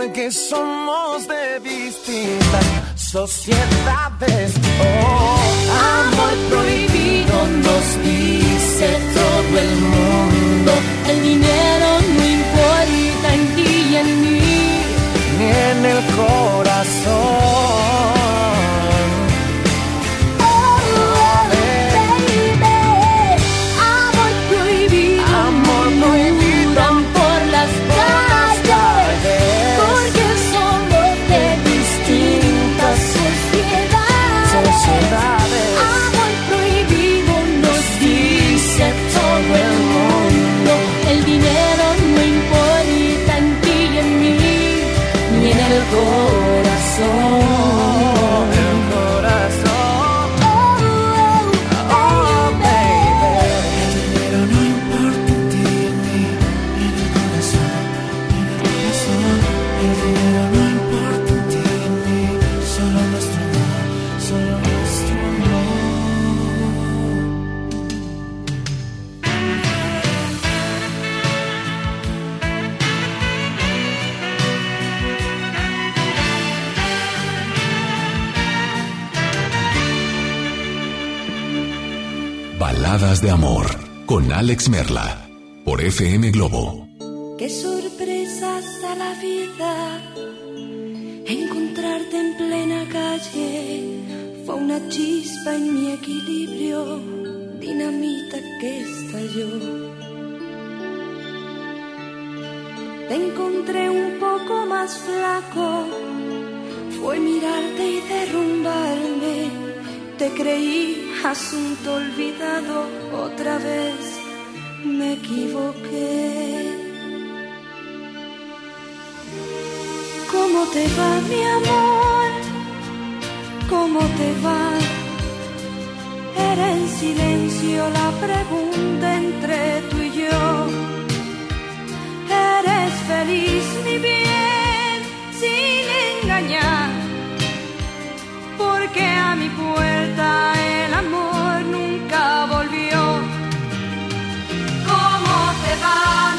porque somos de distintas sociedades. Oh, amor prohibido nos dice todo el mundo. El dinero no importa en ti y en mí, ni en el corazón De Amor con Alex Merla por FM Globo. Qué sorpresas da la vida. Encontrarte en plena calle fue una chispa en mi equilibrio, dinamita que estalló. Te encontré un poco más flaco, fue mirarte y derrumbarme te creí asunto olvidado, otra vez me equivoqué. ¿Cómo te va mi amor? ¿Cómo te va? Era en silencio la pregunta entre tú y yo. ¿Eres feliz mi bien porque a mi puerta el amor nunca volvió. ¿Cómo te va,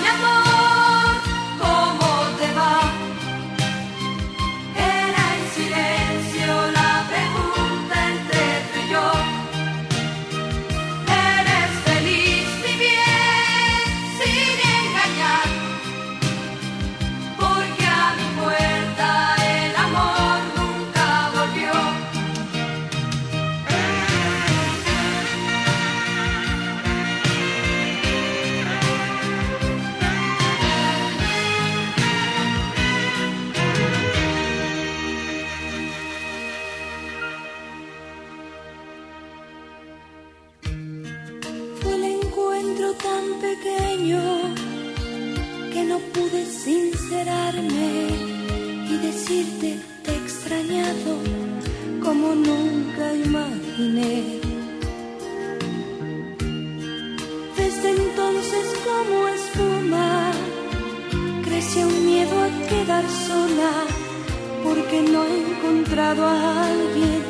porque no he encontrado a alguien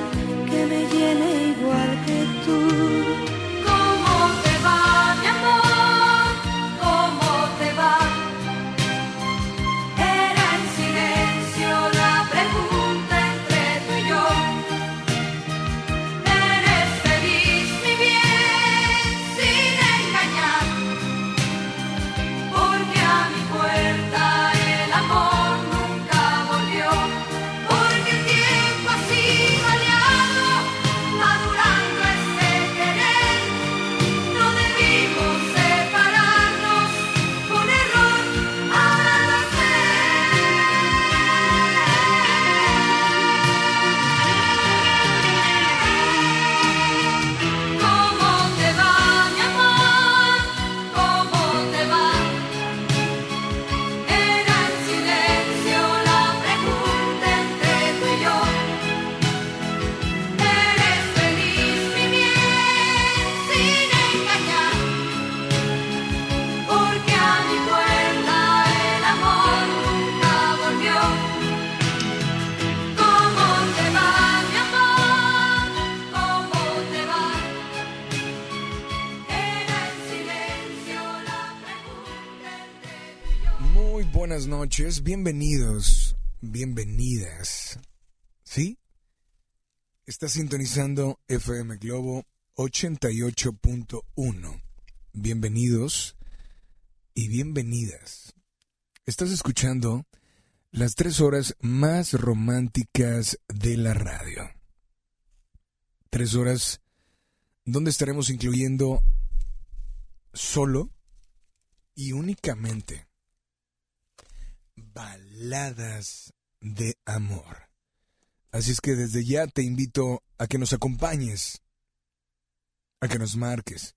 que me llene igual que bienvenidos, bienvenidas. ¿Sí? Está sintonizando FM Globo 88.1. Bienvenidos y bienvenidas. Estás escuchando las tres horas más románticas de la radio. Tres horas donde estaremos incluyendo solo y únicamente baladas de amor. Así es que desde ya te invito a que nos acompañes, a que nos marques,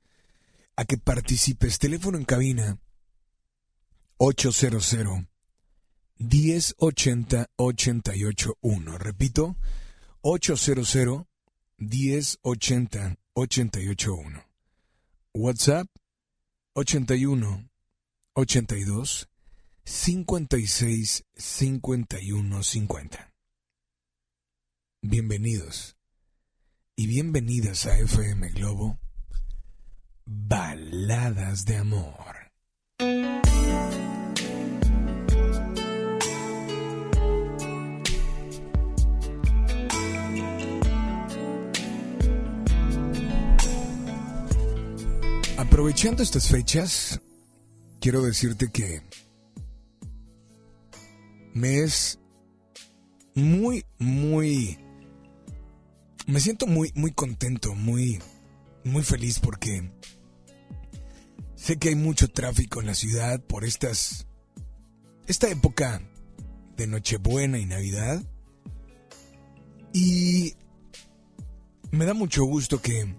a que participes. Teléfono en cabina 800 1080 881. Repito, 800 1080 881. WhatsApp 81 82 56 51 50. Bienvenidos y bienvenidas a FM Globo Baladas de Amor. Aprovechando estas fechas, quiero decirte que me es muy, muy... Me siento muy, muy contento, muy, muy feliz porque sé que hay mucho tráfico en la ciudad por estas... Esta época de Nochebuena y Navidad. Y me da mucho gusto que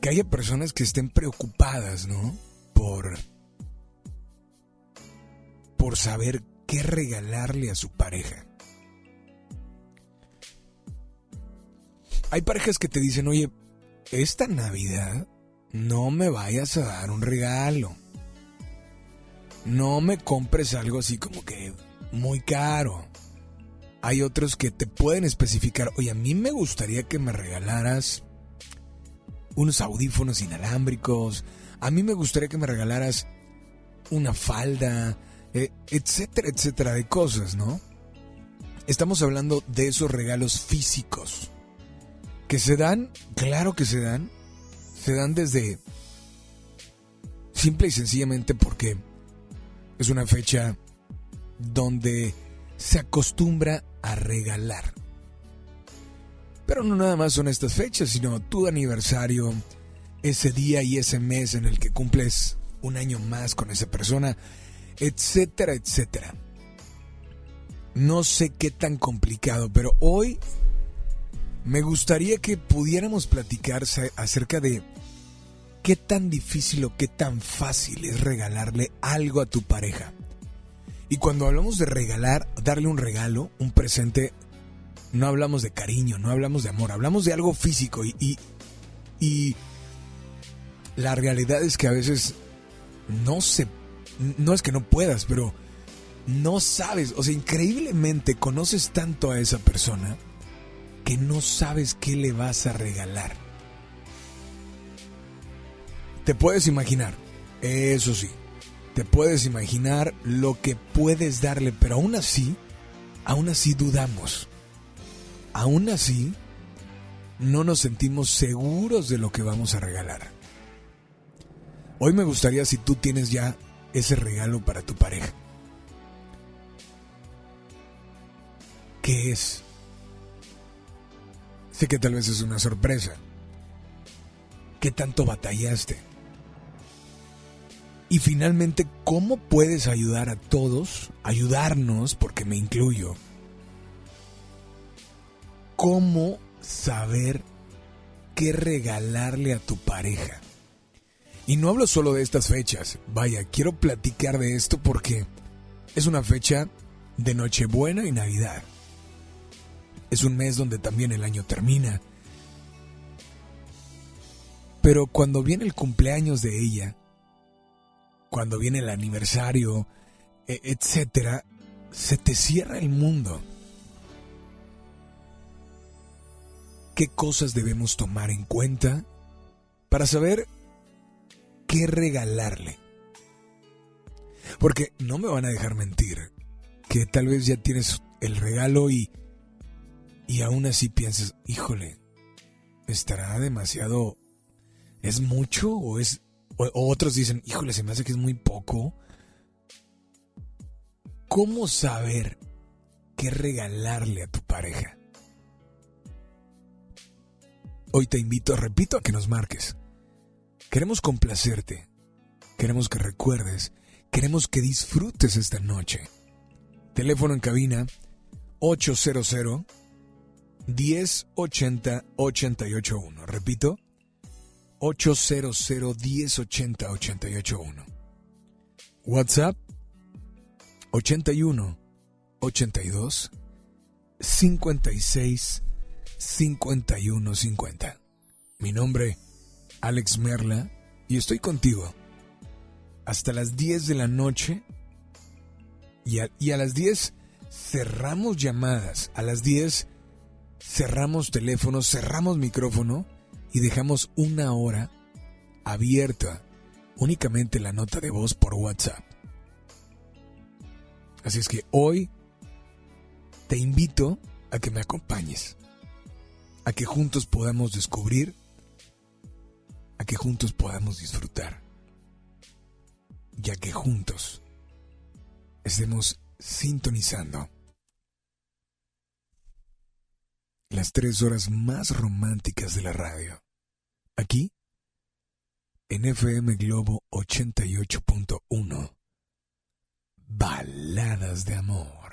que haya personas que estén preocupadas, ¿no? Por por saber qué regalarle a su pareja. Hay parejas que te dicen, oye, esta Navidad no me vayas a dar un regalo. No me compres algo así como que muy caro. Hay otros que te pueden especificar, oye, a mí me gustaría que me regalaras unos audífonos inalámbricos. A mí me gustaría que me regalaras una falda, eh, etcétera, etcétera, de cosas, ¿no? Estamos hablando de esos regalos físicos. Que se dan, claro que se dan. Se dan desde... Simple y sencillamente porque es una fecha donde se acostumbra a regalar. Pero no nada más son estas fechas, sino tu aniversario, ese día y ese mes en el que cumples un año más con esa persona, etcétera, etcétera. No sé qué tan complicado, pero hoy me gustaría que pudiéramos platicar acerca de qué tan difícil o qué tan fácil es regalarle algo a tu pareja. Y cuando hablamos de regalar, darle un regalo, un presente, no hablamos de cariño, no hablamos de amor, hablamos de algo físico y, y, la realidad es que a veces no se, no es que no puedas, pero no sabes, o sea, increíblemente conoces tanto a esa persona que no sabes qué le vas a regalar. Te puedes imaginar, eso sí, te puedes imaginar lo que puedes darle, pero aún así, aún así dudamos aún así, no nos sentimos seguros de lo que vamos a regalar. Hoy me gustaría si tú tienes ya ese regalo para tu pareja. ¿Qué es? Sé que tal vez es una sorpresa. ¿Qué tanto batallaste? Y finalmente, ¿cómo puedes ayudar a todos, ayudarnos, porque me incluyo, cómo saber qué regalarle a tu pareja. Y no hablo solo de estas fechas, vaya, quiero platicar de esto porque es una fecha de Nochebuena y Navidad. Es un mes donde también el año termina. Pero cuando viene el cumpleaños de ella, cuando viene el aniversario, e, etcétera, se te cierra el mundo. qué cosas debemos tomar en cuenta para saber qué regalarle. Porque no me van a dejar mentir, que tal vez ya tienes el regalo y, y aún así piensas, híjole, estará demasiado, es mucho o es, o otros dicen, híjole, se me hace que es muy poco. ¿Cómo saber qué regalarle a tu pareja? Hoy te invito, repito, a que nos marques. Queremos complacerte. Queremos que recuerdes. Queremos que disfrutes esta noche. Teléfono en cabina 800 1080 881. Repito, 800 1080 881. WhatsApp 81 82 56 5150. Mi nombre, Alex Merla, y estoy contigo hasta las 10 de la noche. Y a, las 10 cerramos llamadas. A las 10 cerramos teléfono, cerramos micrófono y dejamos una hora abierta únicamente la nota de voz por WhatsApp. Así es que hoy te invito a que me acompañes a que juntos podamos descubrir a que juntos podamos disfrutar, ya que juntos estemos sintonizando las tres horas más románticas de la radio. Aquí, en FM Globo 88.1. Baladas de amor.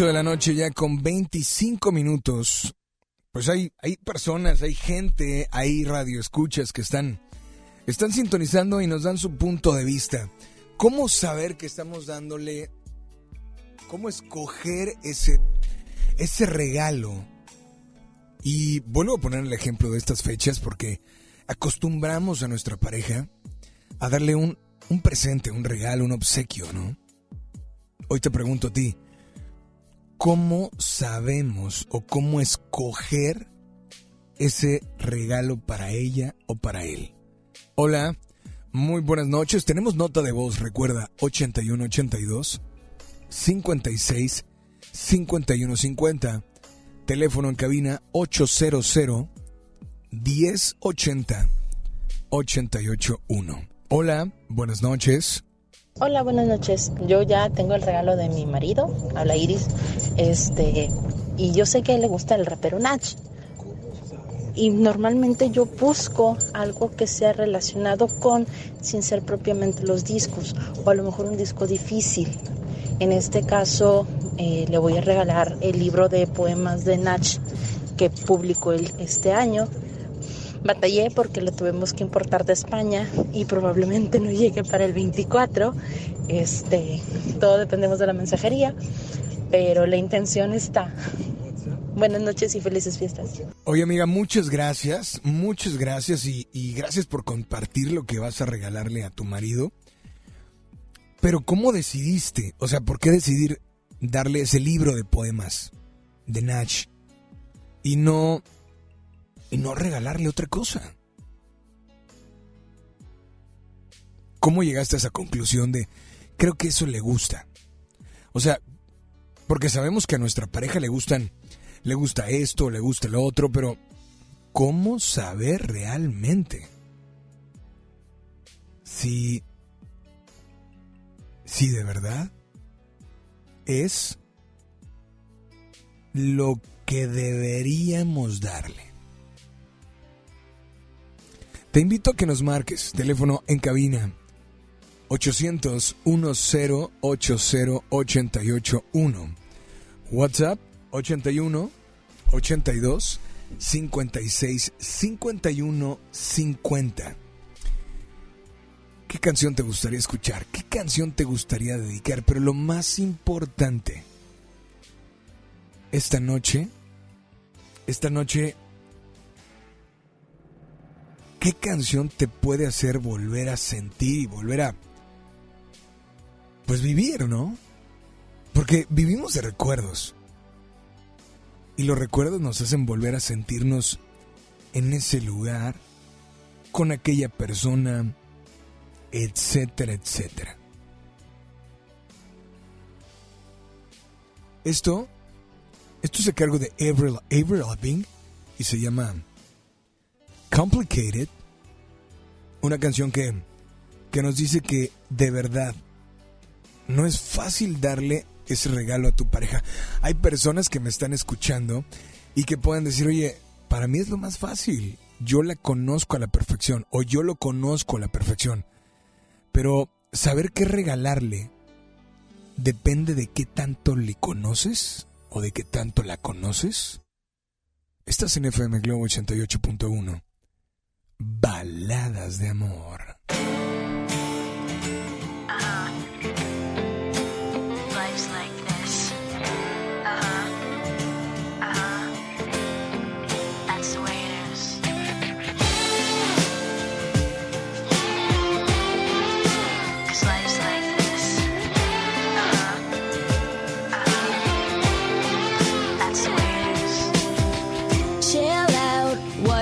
8 de la noche ya con 25 minutos. Pues hay, hay personas, hay gente, hay radioescuchas que están, están sintonizando y nos dan su punto de vista. ¿Cómo saber que estamos dándole, cómo escoger ese, ese regalo? Y vuelvo a poner el ejemplo de estas fechas porque acostumbramos a nuestra pareja a darle un, un presente, un regalo, un obsequio, ¿no? Hoy te pregunto a ti, ¿cómo sabemos o cómo escoger ese regalo para ella o para él? Hola, muy buenas noches. Tenemos nota de voz, recuerda, 8182 56 5150. Teléfono en cabina 800 1080 881. Hola, buenas noches. Hola, buenas noches. Yo ya tengo el regalo de mi marido, habla Iris. Este, y yo sé que a él le gusta el rapero Nach. Y normalmente yo busco algo que sea relacionado con, sin ser propiamente los discos, o a lo mejor un disco difícil. En este caso, eh, le voy a regalar el libro de poemas de Nach que publicó él este año Batallé porque lo tuvimos que importar de España y probablemente no llegue para el 24. Este, todo dependemos de la mensajería, pero la intención está. Buenas noches y felices fiestas. Oye amiga, muchas gracias, muchas gracias y, y gracias por compartir lo que vas a regalarle a tu marido. Pero ¿cómo decidiste? O sea, ¿por qué decidir darle ese libro de poemas de Natch y no y no regalarle otra cosa. ¿Cómo llegaste a esa conclusión de, creo que eso le gusta? O sea, porque sabemos que a nuestra pareja le gustan, le gusta esto, le gusta lo otro, pero ¿cómo saber realmente si, si de verdad es lo que deberíamos darle? Te invito a que nos marques, teléfono en cabina 800 1080 881. WhatsApp 81 82 56 51 50. ¿Qué canción te gustaría escuchar? ¿Qué canción te gustaría dedicar? Pero lo más importante, esta noche, esta noche ¿qué canción te puede hacer volver a sentir y volver a, pues vivir, ¿no? Porque vivimos de recuerdos. Y los recuerdos nos hacen volver a sentirnos en ese lugar, con aquella persona, etcétera, etcétera. Esto, esto es cargo de Avril, Avril Lavigne y se llama Complicated, una canción que, que nos dice que de verdad no es fácil darle ese regalo a tu pareja. Hay personas que me están escuchando y que pueden decir, oye, para mí es lo más fácil. Yo la conozco a la perfección o yo lo conozco a la perfección. Pero saber qué regalarle depende de qué tanto le conoces o de qué tanto la conoces. Estás en FM Globo 88.1. Baladas de amor.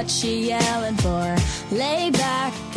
she yelling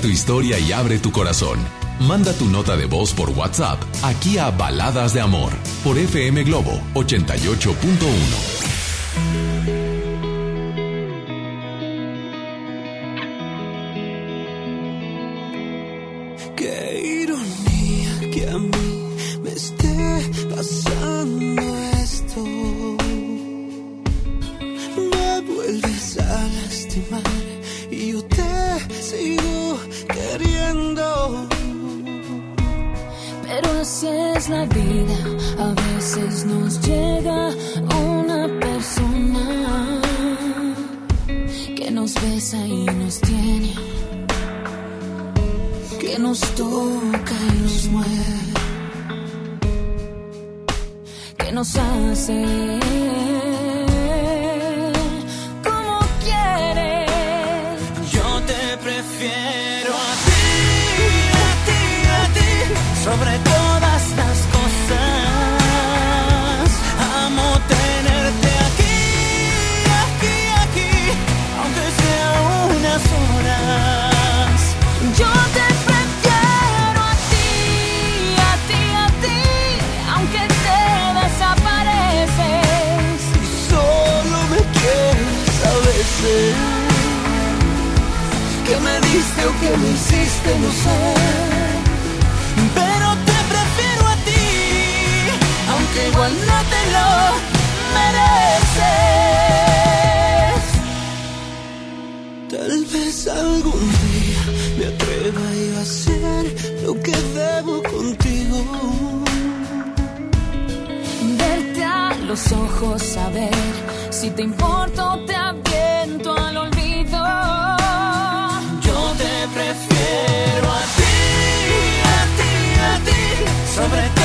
Tu historia y abre tu corazón. Manda tu nota de voz por WhatsApp aquí a Baladas de Amor por FM Globo 88.1. Ironía que a mí me esté pasando esto. Me vuelves a lastimar y yo te sigo. así es la vida. A veces nos llega una persona que nos besa y nos tiene, que nos toca y nos mueve, que nos hace. hiciste o que me hiciste, no sé. Pero te prefiero a ti, aunque igual no te lo mereces. Tal vez algún día me atreva a hacer lo que debo contigo. Verte a los ojos, a ver si te importo, te aviento al olvido. sobre todo.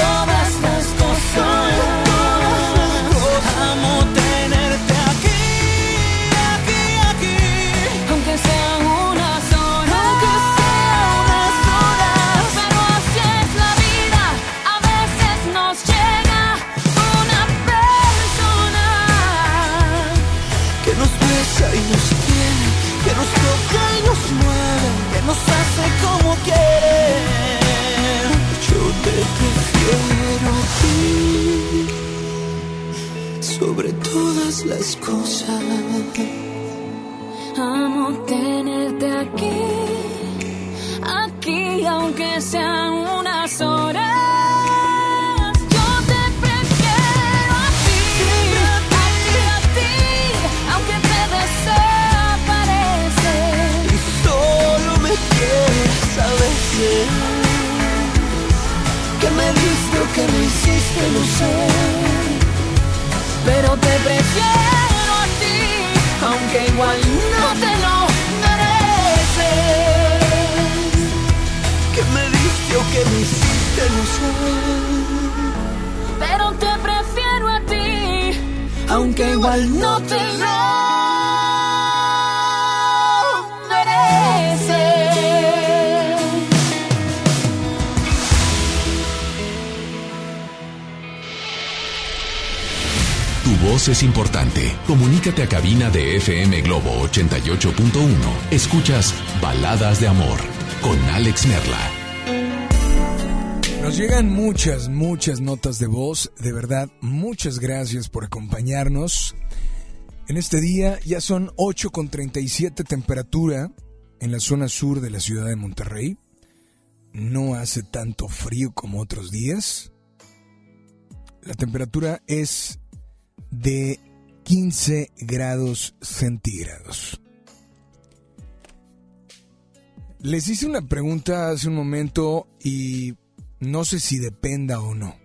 quiero a ti, aunque igual no te lo mereces. Que me diste o que me hiciste, no. Pero te prefiero a ti, aunque igual no te lo es importante. Comunícate a cabina de FM Globo 88.1. Escuchas Baladas de Amor con Alex Merla. Nos llegan muchas, muchas notas de voz. De verdad, muchas gracias por acompañarnos. En este día ya son 8,37 temperatura en la zona sur de la ciudad de Monterrey. No hace tanto frío como otros días. La temperatura es de 15 grados centígrados. Les hice una pregunta hace un momento y no sé si dependa o no.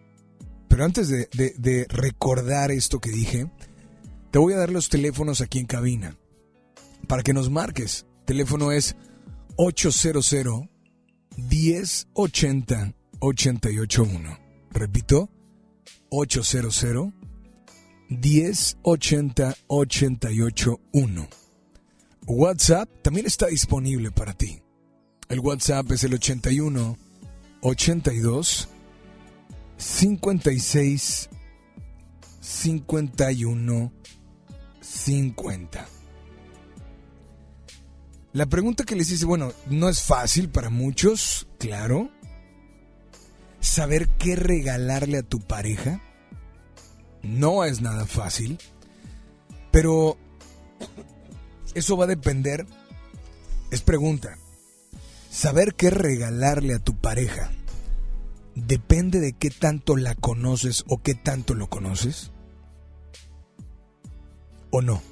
Pero antes de, recordar esto que dije, te voy a dar los teléfonos aquí en cabina para que nos marques. Teléfono es 800 1080 881. Repito, 800 1080 881. WhatsApp también está disponible para ti. El WhatsApp es el 81 82 56 51 50. La pregunta que les hice, bueno, no es fácil para muchos, claro. Saber qué regalarle a tu pareja no es nada fácil, pero eso va a depender, es pregunta, saber qué regalarle a tu pareja depende de qué tanto la conoces o qué tanto lo conoces o no.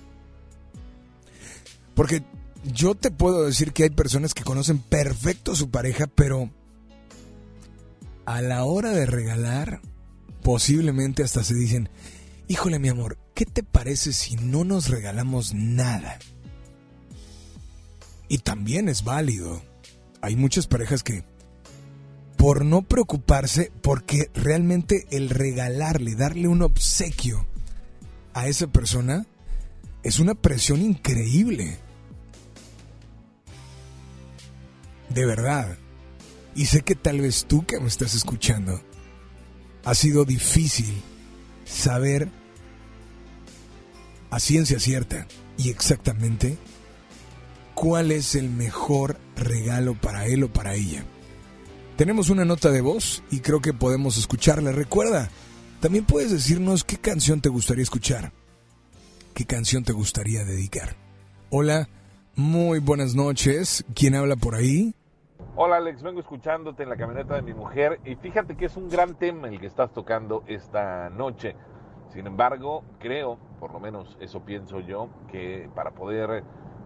Porque yo te puedo decir que hay personas que conocen perfecto a su pareja, pero a la hora de regalar, posiblemente hasta se dicen, híjole mi amor, ¿qué te parece si no nos regalamos nada? Y también es válido. Hay muchas parejas que, por no preocuparse, porque realmente el regalarle, darle un obsequio a esa persona, es una presión increíble. De verdad. Y sé que tal vez tú que me estás escuchando, ha sido difícil saber a ciencia cierta y exactamente cuál es el mejor regalo para él o para ella. Tenemos una nota de voz y creo que podemos escucharla. Recuerda, también puedes decirnos qué canción te gustaría escuchar. ¿Qué canción te gustaría dedicar? Hola, muy buenas noches. ¿Quién habla por ahí? Hola Alex, vengo escuchándote en la camioneta de mi mujer y fíjate que es un gran tema el que estás tocando esta noche. Sin embargo, creo, por lo menos eso pienso yo, que para poder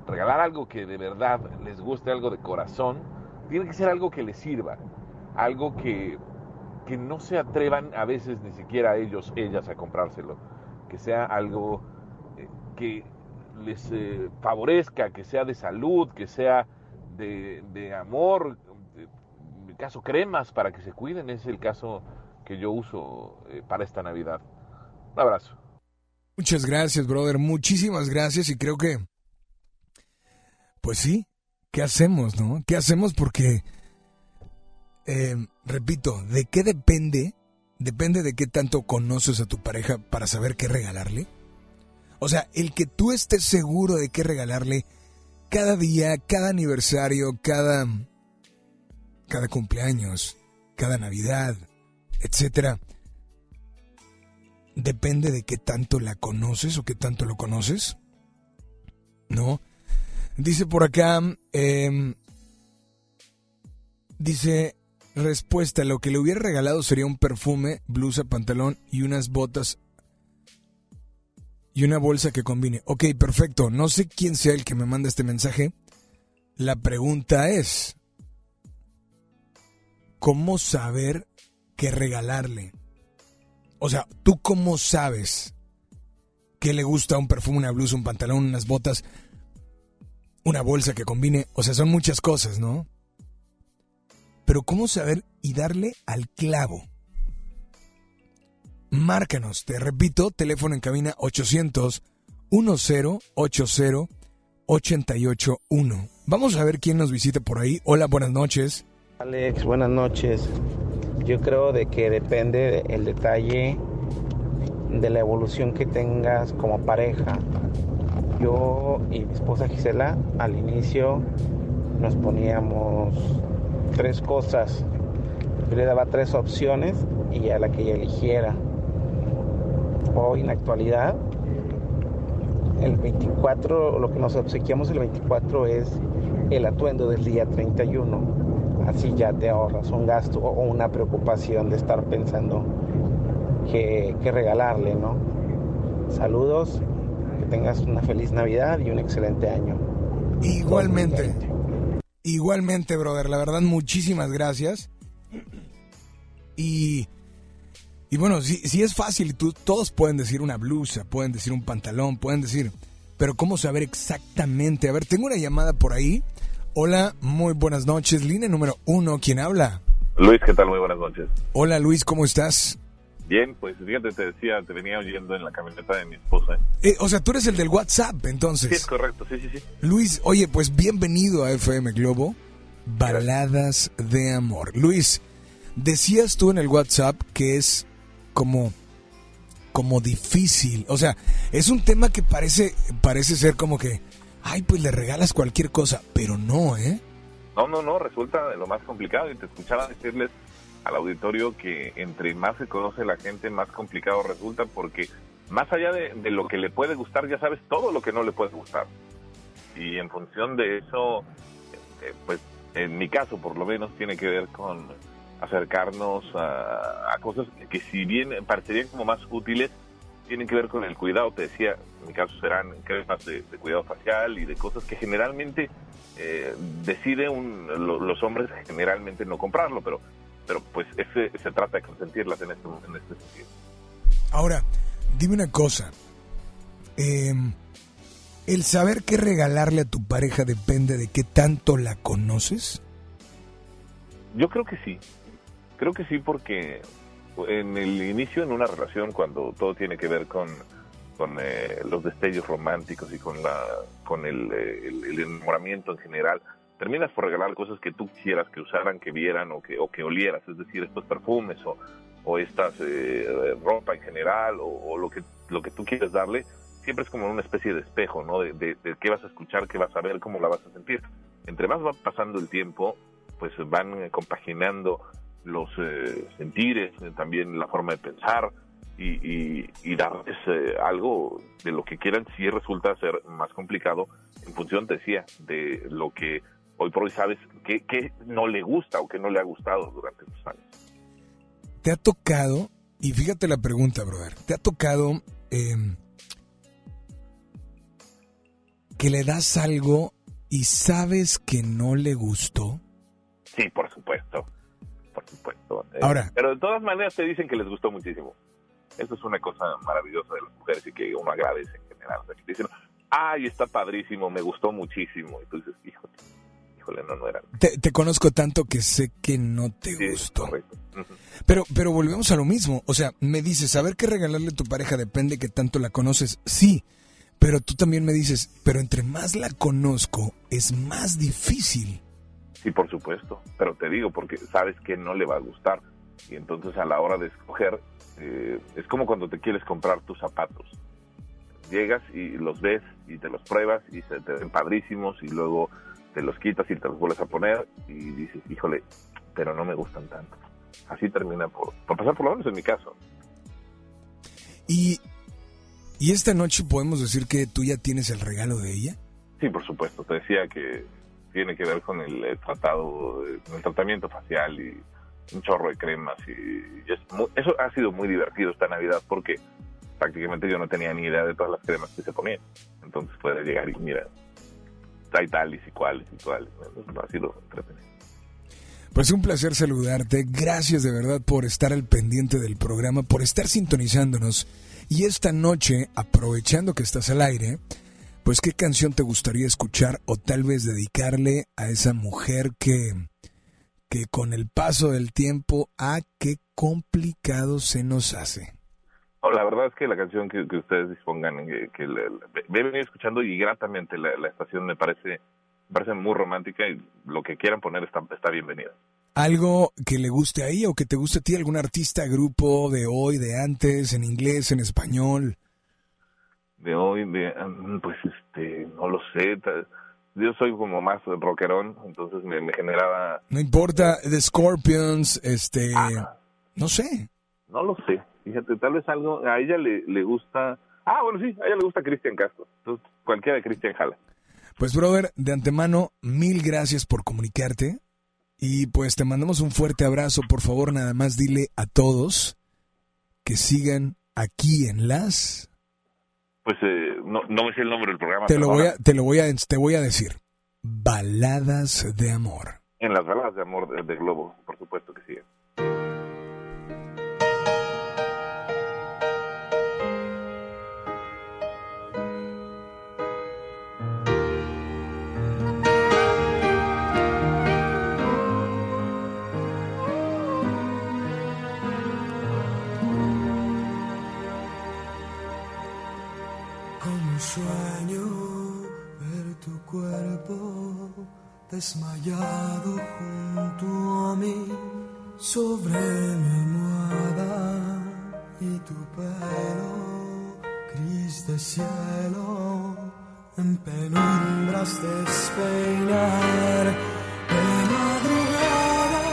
regalar algo que de verdad les guste, algo de corazón, tiene que ser algo que les sirva, algo que, que no se atrevan a veces ni siquiera ellos, ellas a comprárselo, que sea algo eh, que les eh, favorezca, que sea de salud, que sea de, amor, mi caso cremas para que se cuiden, es el caso que yo uso eh, para esta Navidad. Un abrazo. Muchas gracias, brother. Muchísimas gracias y creo que, pues sí, ¿qué hacemos, no? ¿Qué hacemos? Porque, eh, repito, ¿de qué depende? Depende de qué tanto conoces a tu pareja para saber qué regalarle. O sea, el que tú estés seguro de qué regalarle cada día, cada aniversario, cada, cada cumpleaños, cada Navidad, etcétera, depende de qué tanto la conoces o qué tanto lo conoces. ¿No? Dice por acá, em, dice, respuesta, lo que le hubiera regalado sería un perfume, blusa, pantalón y unas botas y una bolsa que combine. Ok, perfecto. No sé quién sea el que me manda este mensaje. La pregunta es, ¿cómo saber qué regalarle? O sea, ¿tú cómo sabes qué le gusta un perfume, una blusa, un pantalón, unas botas, una bolsa que combine? O sea, son muchas cosas, ¿no? Pero ¿cómo saber y darle al clavo? Márcanos. Te repito, teléfono en cabina 800 1080 881. Vamos a ver quién nos visita por ahí. Hola, buenas noches. Alex, buenas noches. Yo creo de que depende el detalle de la evolución que tengas como pareja. Yo y mi esposa Gisela al inicio nos poníamos tres cosas. Yo le daba tres opciones y a la que ella eligiera. Hoy en la actualidad, el 24, lo que nos obsequiamos el 24 es el atuendo del día 31. Así ya te ahorras un gasto o una preocupación de estar pensando qué regalarle, ¿no? Saludos, que tengas una feliz Navidad y un excelente año. Igualmente. Igualmente, brother. La verdad, muchísimas gracias. Y, y bueno, si, si es fácil, tú, todos pueden decir una blusa, pueden decir un pantalón, pueden decir, pero ¿cómo saber exactamente? A ver, tengo una llamada por ahí. Hola, muy buenas noches. Línea número uno, ¿quién habla? Luis, ¿qué tal? Muy buenas noches. Hola Luis, ¿cómo estás? Bien, pues fíjate, te decía, te venía oyendo en la camioneta de mi esposa. Eh, o sea, tú eres el del WhatsApp, entonces. Sí, es correcto, sí, sí, sí. Luis, oye, pues bienvenido a FM Globo, Baladas de Amor. Luis, decías tú en el WhatsApp que es como como difícil, o sea, es un tema que parece parece ser como que ay, pues le regalas cualquier cosa, pero no, ¿eh? No, no, no, resulta de lo más complicado y te escuchaba decirles al auditorio que entre más se conoce la gente, más complicado resulta porque más allá de, de lo que le puede gustar, ya sabes todo lo que no le puede gustar. Y en función de eso, eh, pues en mi caso por lo menos tiene que ver con acercarnos a, a cosas que si bien parecerían como más útiles, tienen que ver con el cuidado. Te decía, en mi caso serán cremas de, de cuidado facial y de cosas que generalmente eh, decide un, lo- los hombres generalmente no comprarlo, pero pero pues ese, se trata de consentirlas en este, en este sentido. Ahora, dime una cosa. Eh, ¿El saber qué regalarle a tu pareja depende de qué tanto la conoces? Yo creo que sí, creo que sí porque en el inicio en una relación cuando todo tiene que ver con, con eh, los destellos románticos y con la con el, eh, el- enamoramiento en general terminas por regalar cosas que tú quisieras que usaran que vieran o que o que olieras es decir estos perfumes o o estas eh, ropa en general o, lo que lo que tú quieres darle siempre es como una especie de espejo no de, de, de qué vas a escuchar qué vas a ver cómo la vas a sentir. Entre más va pasando el tiempo pues van compaginando los eh, sentires, eh, también la forma de pensar y, y, y darles eh, algo de lo que quieran si resulta ser más complicado en función, te decía, de lo que hoy por hoy sabes que, que no le gusta o que no le ha gustado durante los años. ¿Te ha tocado, y fíjate la pregunta, brother, ¿te ha tocado eh, que le das algo y sabes que no le gustó? Sí, por supuesto, supuesto. Eh, Ahora- pero de todas maneras te dicen que les gustó muchísimo. Eso es una cosa maravillosa de las mujeres y que uno agradece en general. O sea, que te dicen, ay, está padrísimo, me gustó muchísimo. Y tú dices, híjole, híjole, no, no era. Te, te conozco tanto que sé que no te Sí, gustó. correcto. Pero, pero volvemos a lo mismo. O sea, me dices, saber qué regalarle a tu pareja depende que tanto la conoces. Sí, pero tú también me dices, pero entre más la conozco, es más difícil. Sí, por supuesto, pero te digo porque sabes que no le va a gustar y entonces a la hora de escoger eh, es como cuando te quieres comprar tus zapatos. Llegas y los ves y te los pruebas y se te ven padrísimos y luego te los quitas y te los vuelves a poner y dices, híjole, pero no me gustan tanto. Así termina por, por pasar por lo menos en mi caso. Y, y esta noche podemos decir que tú ya tienes el regalo de ella. Sí, por supuesto. Te decía que tiene que ver con el, eh, tratado, eh, el tratamiento facial y un chorro de cremas y, y es mu- eso ha sido muy divertido esta Navidad porque prácticamente yo no tenía ni idea de todas las cremas que se ponían. Entonces puede llegar y mira, hay tales y cuáles y cuáles. ¿no? Ha sido entretenido. Pues un placer saludarte. Gracias de verdad por estar al pendiente del programa, por estar sintonizándonos. Y esta noche, aprovechando que estás al aire, pues qué canción te gustaría escuchar o tal vez dedicarle a esa mujer que, que con el paso del tiempo, ah, qué complicado se nos hace. No, la verdad es que la canción que, que ustedes dispongan, eh, que, me he venido escuchando y gratamente la, la estación me parece, me parece muy romántica y lo que quieran poner está, está bienvenido. Algo que le guste a ella o que te guste a ti, algún artista, grupo de hoy, de antes, en inglés, en español. De hoy, de, mm, pues este, no lo sé, yo soy como más rockerón, entonces me, me generaba... No importa, The Scorpions, este... No sé. No lo sé, fíjate, tal vez algo, a ella le, le gusta... Ah, bueno, sí, a ella le gusta Cristian Castro, entonces cualquiera de Cristian jala. Pues, brother, de antemano, mil gracias por comunicarte. Y pues te mandamos un fuerte abrazo. Por favor, nada más dile a todos que sigan aquí en las. Pues eh, no, no me sé el nombre del programa. Te lo voy a, te lo voy a, te voy a decir. Baladas de amor. En las baladas de amor de, de Globo, por supuesto que sí. Sueño ver tu cuerpo desmayado junto a mí sobre mi almohada y tu pelo gris de cielo en penumbras despeinar. De madrugada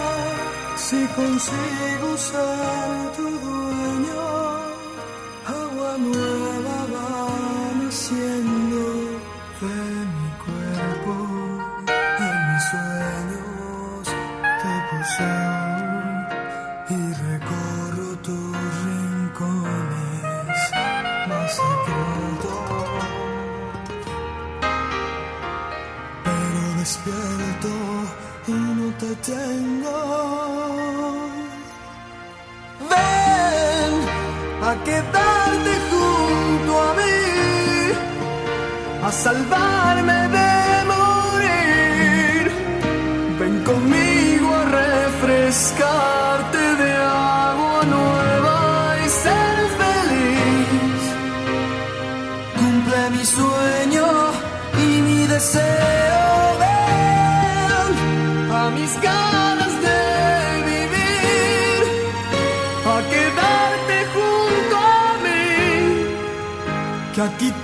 si consigo ser te tengo. Ven a quedarte junto a mí, a salvarme de que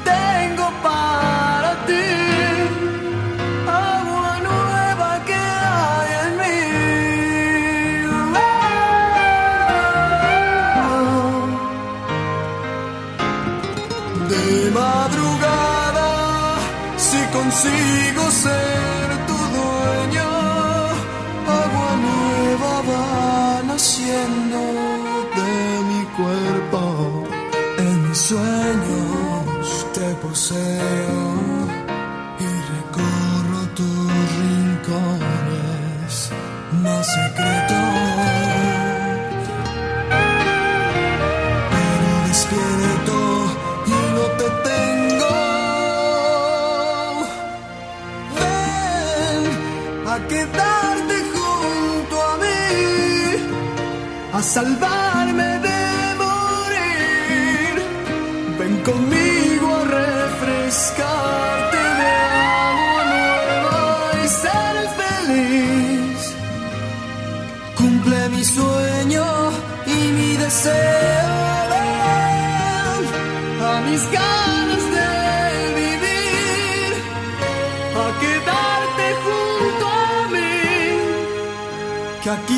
salvarme de morir. Ven conmigo a refrescarte de agua nueva y ser feliz. Cumple mi sueño y mi deseo. Ven a mis ganas de vivir, a quedarte junto a mí, que aquí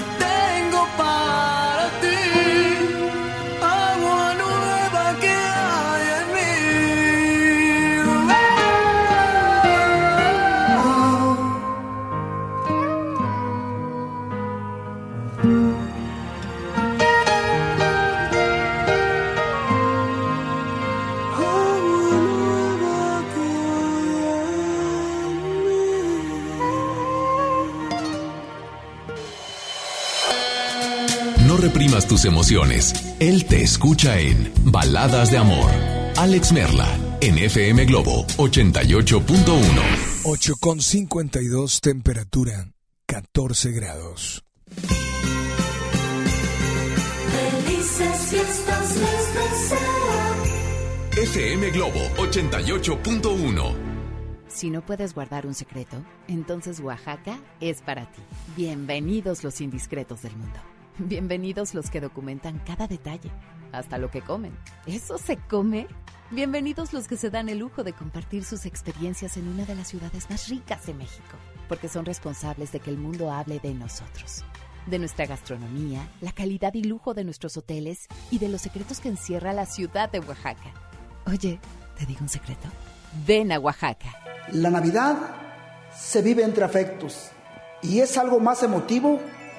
tus emociones. Él te escucha en Baladas de Amor. Alex Merla, en FM Globo 88.1. 8 con 52, temperatura 14 grados. Felices fiestas les deseo. FM Globo 88.1. Si no puedes guardar un secreto, entonces Oaxaca es para ti. Bienvenidos los indiscretos del mundo. Bienvenidos los que documentan cada detalle, hasta lo que comen. ¿Eso se come? Bienvenidos los que se dan el lujo de compartir sus experiencias en una de las ciudades más ricas de México, porque son responsables de que el mundo hable de nosotros, de nuestra gastronomía, la calidad y lujo de nuestros hoteles y de los secretos que encierra la ciudad de Oaxaca. Oye, ¿te digo un secreto? Ven a Oaxaca. La Navidad se vive entre afectos y es algo más emotivo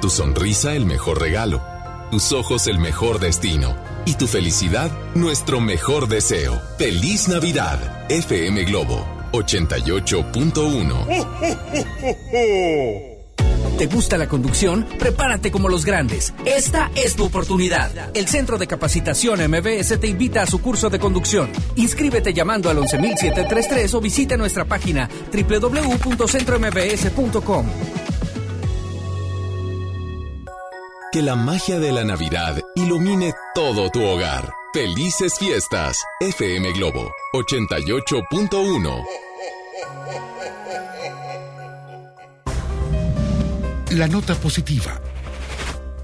tu sonrisa el mejor regalo, tus ojos el mejor destino y tu felicidad nuestro mejor deseo. Feliz Navidad, FM Globo 88.1. ¿Te gusta la conducción? Prepárate como los grandes. Esta es tu oportunidad. El Centro de Capacitación MBS te invita a su curso de conducción. Inscríbete llamando al 11733 o visita nuestra página www.centrombs.com. Que la magia de la Navidad ilumine todo tu hogar. Felices fiestas. FM Globo 88.1. La nota positiva.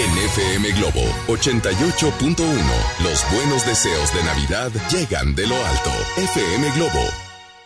En FM Globo 88.1, los buenos deseos de Navidad llegan de lo alto. FM Globo.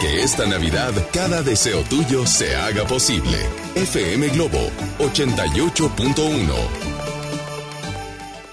Que esta Navidad cada deseo tuyo se haga posible. FM Globo 88.1.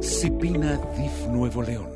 Cipina DIF Nuevo León.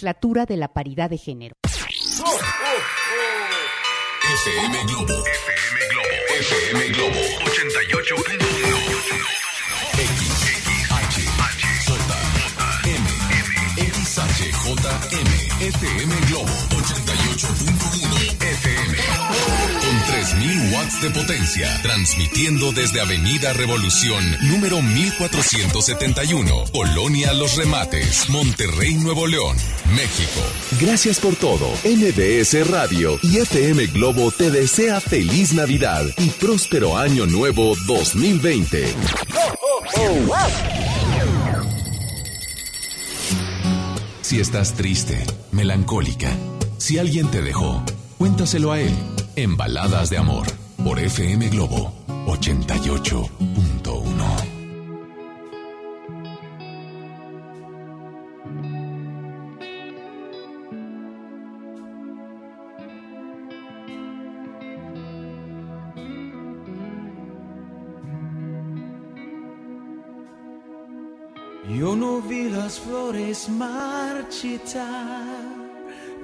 De la Paridad de Género. FM Globo. FM Globo. FM Globo. 88.1. XHJM. FM Globo. 88.1. FM. Con 3000 watts de potencia. Transmitiendo desde Avenida Revolución, número 1471. Colonia Los Remates. Monterrey, Nuevo León. México. Gracias por todo. NBS Radio y FM Globo te desea feliz Navidad y próspero año nuevo 2020. Si estás triste, melancólica, si alguien te dejó, cuéntaselo a él en Baladas de Amor por FM Globo 88.1. Yo no vi las flores marchitar,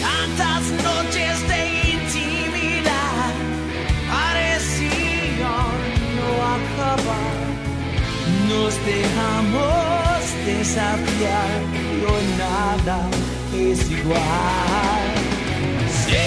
Tantas noches de intimidad parecían no acabar. Nos dejamos desafiar hoy nada es igual. Sé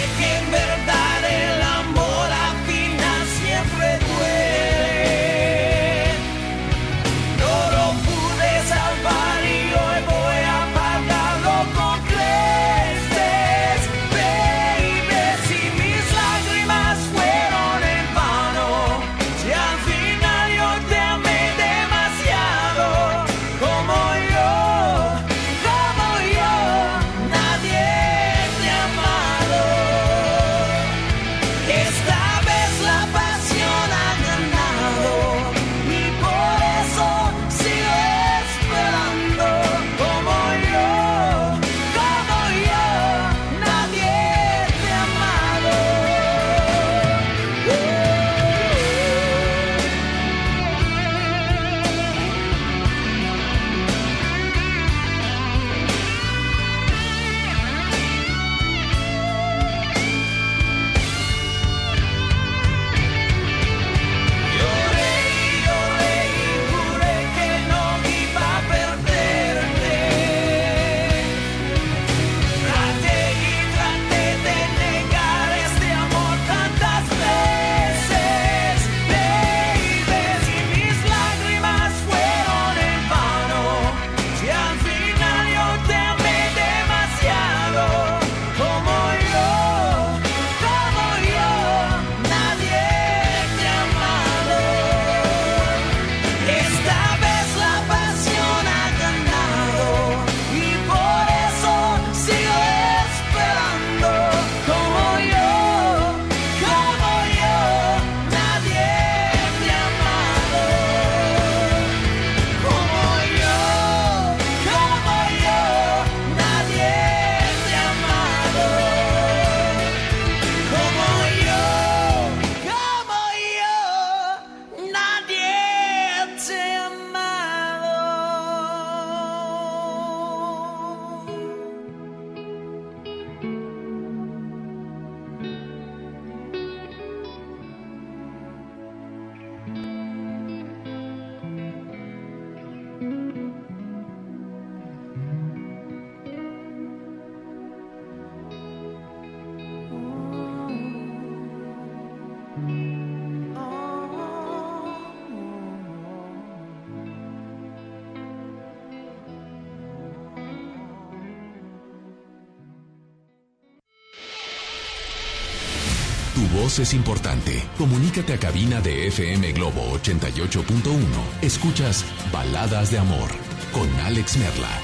es importante. Comunícate a cabina de FM Globo 88.1. Escuchas Baladas de Amor con Alex Merla.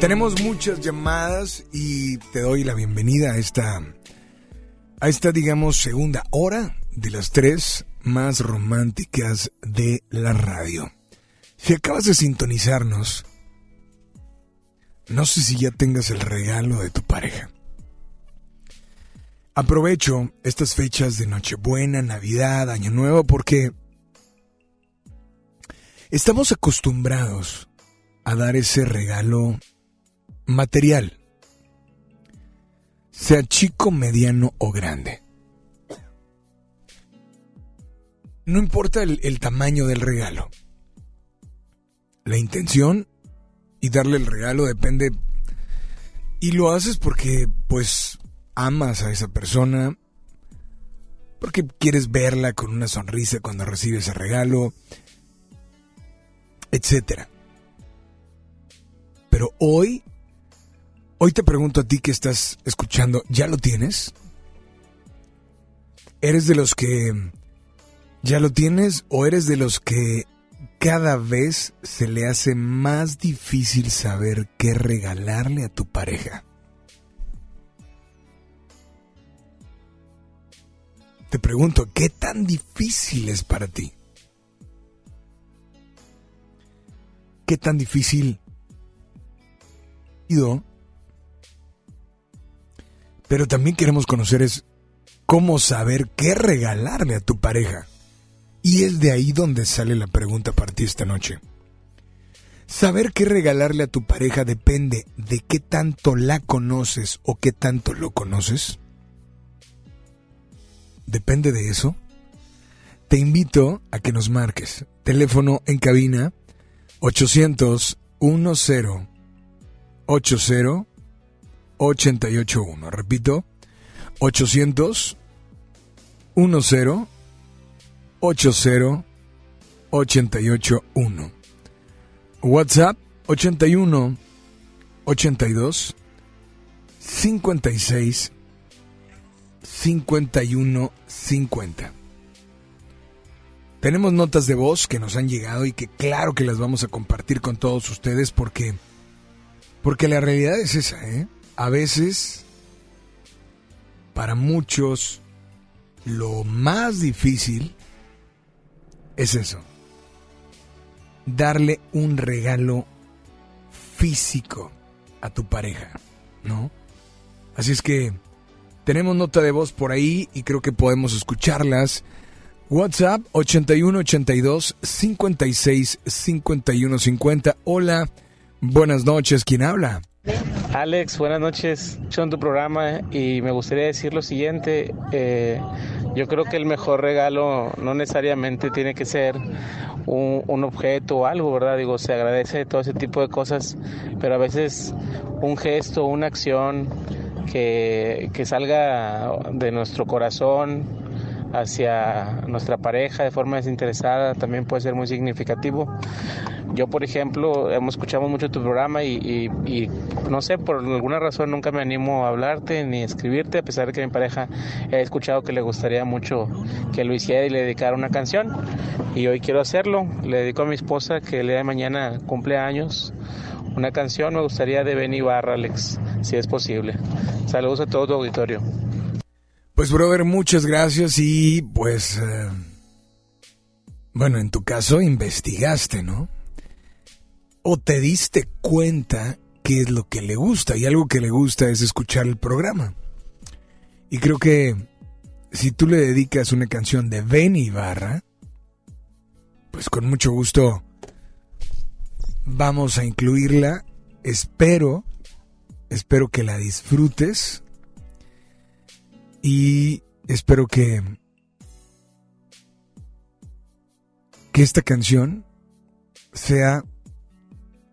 Tenemos muchas llamadas y te doy la bienvenida a esta, a esta, digamos, segunda hora de las tres más románticas de la radio. Si acabas de sintonizarnos, no sé si ya tengas el regalo de tu pareja. Aprovecho estas fechas de Nochebuena, Navidad, Año Nuevo, porque estamos acostumbrados a dar ese regalo material, sea chico, mediano o grande. No importa el, el tamaño del regalo. La intención y darle el regalo depende. Y lo haces porque, pues, amas a esa persona, porque quieres verla con una sonrisa cuando recibe ese regalo, etcétera. Pero hoy, hoy te pregunto a ti que estás escuchando, ¿ya lo tienes? ¿Eres de los que ya lo tienes o eres de los que cada vez se le hace más difícil saber qué regalarle a tu pareja? Te pregunto, ¿qué tan difícil es para ti? ¿Qué tan difícil pero también queremos conocer es cómo saber qué regalarle a tu pareja. Y es de ahí donde sale la pregunta para ti esta noche. Saber qué regalarle a tu pareja depende de qué tanto la conoces o qué tanto lo conoces. ¿Depende de eso? Te invito a que nos marques. Teléfono en cabina 800 10 80 881. Repito, 800 10 80 881. WhatsApp 81 82 56 51 50. Tenemos notas de voz que nos han llegado y que claro que las vamos a compartir con todos ustedes porque porque la realidad es esa, ¿eh? A veces para muchos lo más difícil es eso. Darle un regalo físico a tu pareja, ¿no? Así es que tenemos nota de voz por ahí y creo que podemos escucharlas. WhatsApp 8182 56 51 50. Hola, buenas noches, ¿quién habla? Alex, buenas noches. Son tu programa y me gustaría decir lo siguiente. Eh, yo creo que el mejor regalo no necesariamente tiene que ser un, objeto o algo, ¿verdad? Digo, se agradece todo ese tipo de cosas, pero a veces un gesto, una acción que salga de nuestro corazón hacia nuestra pareja de forma desinteresada también puede ser muy significativo. Yo, por ejemplo, hemos escuchado mucho tu programa y, no sé, por alguna razón nunca me animo a hablarte ni a escribirte, a pesar de que mi pareja he escuchado que le gustaría mucho que lo hiciera y le dedicara una canción. Y hoy quiero hacerlo. Le dedico a mi esposa que el día de mañana cumple años. Una canción me gustaría de Benny Barra, Alex, si es posible. Saludos a todo tu auditorio. Pues, brother, muchas gracias y pues... Eh, bueno, en tu caso investigaste, ¿no? o te diste cuenta qué es lo que le gusta y algo que le gusta es escuchar el programa. Y creo que si tú le dedicas una canción de Benny Ibarra, pues con mucho gusto vamos a incluirla. Espero, espero que la disfrutes y espero que que esta canción sea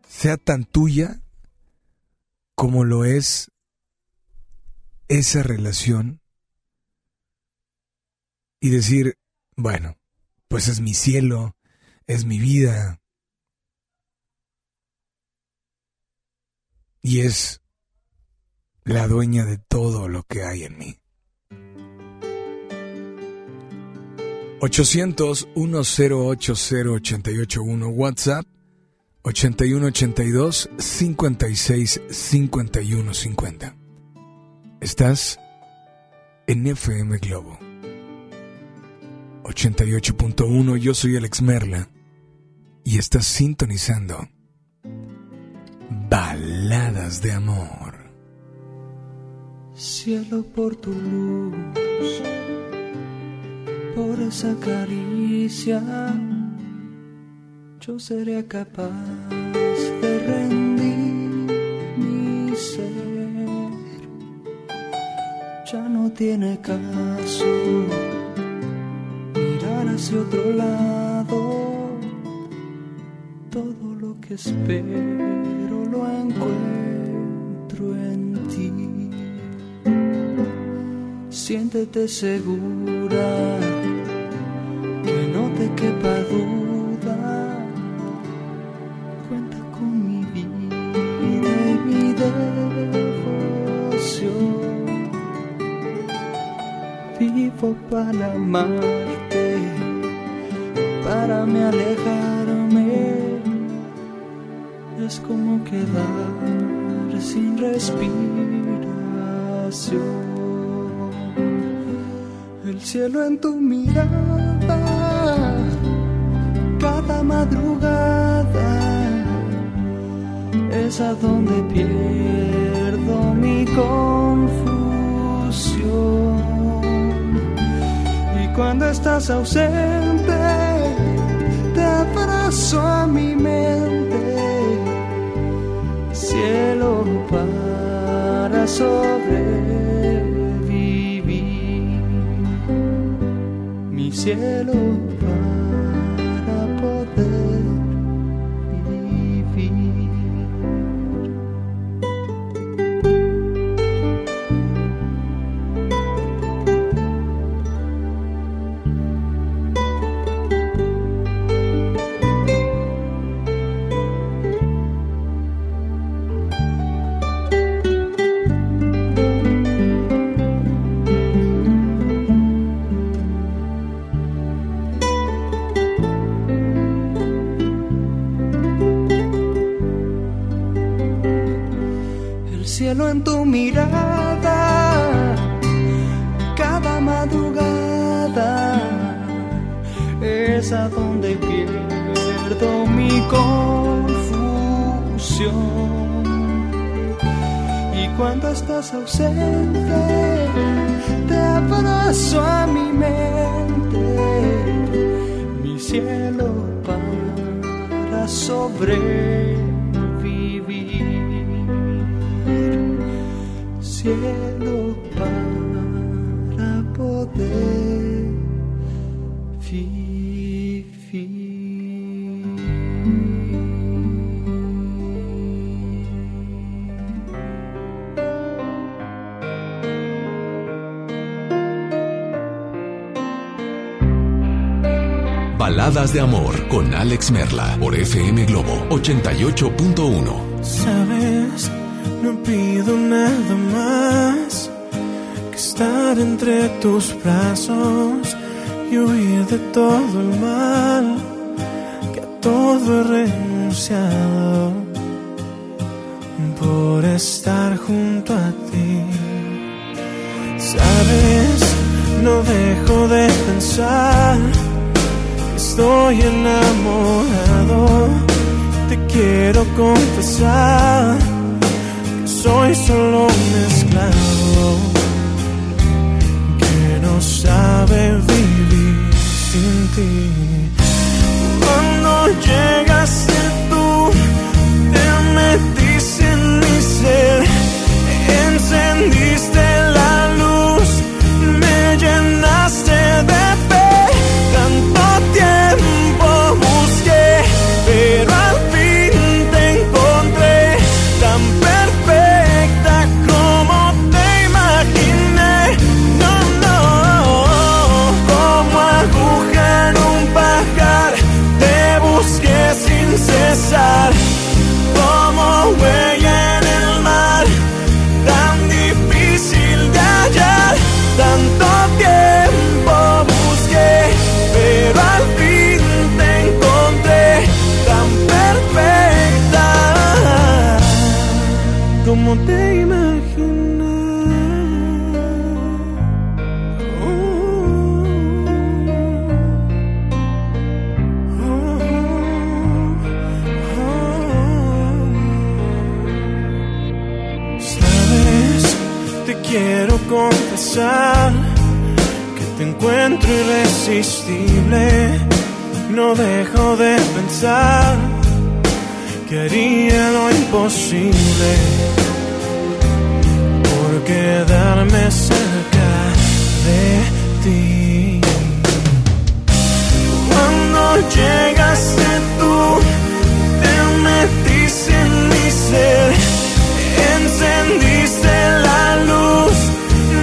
sea tan tuya como lo es esa relación y decir, bueno, pues es mi cielo, es mi vida y es la dueña de todo lo que hay en mí. 800 1080 881 WhatsApp 8182 56 51 50. Estás en FM Globo 88.1. Yo soy Alex Merla y estás sintonizando Baladas de Amor. Cielo por tu luz, por esa caricia yo sería capaz de rendir mi ser. Ya no tiene caso mirar hacia otro lado. Todo lo que espero lo encuentro en ti. Siéntete segura quepa duda Vivo para amarte, para me alejarme. Es como quedar sin respiración. El cielo en tu mirada, madrugada es a donde pierdo mi confusión. Y cuando estás ausente, te abrazo a mi mente, cielo para sobrevivir, mi cielo cielo en tu mirada, cada madrugada es a donde pierdo mi confusión. Y cuando estás ausente, te abrazo a mi mente, mi cielo para sobrevivir cielo para poder Baladas de amor con Alex Merla por FM Globo 88.1. No pido nada más que estar entre tus brazos y huir de todo el mal, que a todo he renunciado por estar junto a ti. Sabes, no dejo de pensar, estoy enamorado, te quiero confesar que soy solo un esclavo que no sabe vivir sin ti. Cuando llegaste tú, te metiste en mi ser, encendiste No dejo de pensar que haría lo imposible por quedarme cerca de ti. Cuando llegaste tú, te metiste en mi ser, encendiste la luz,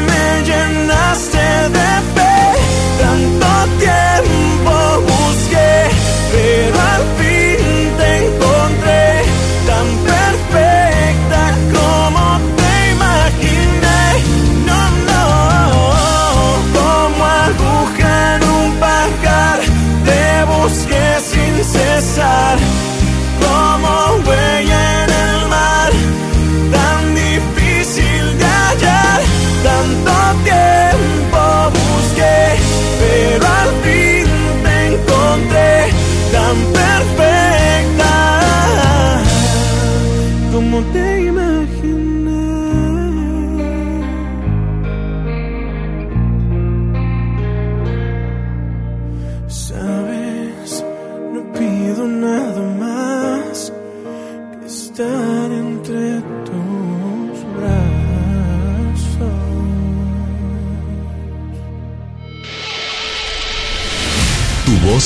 me llenaste de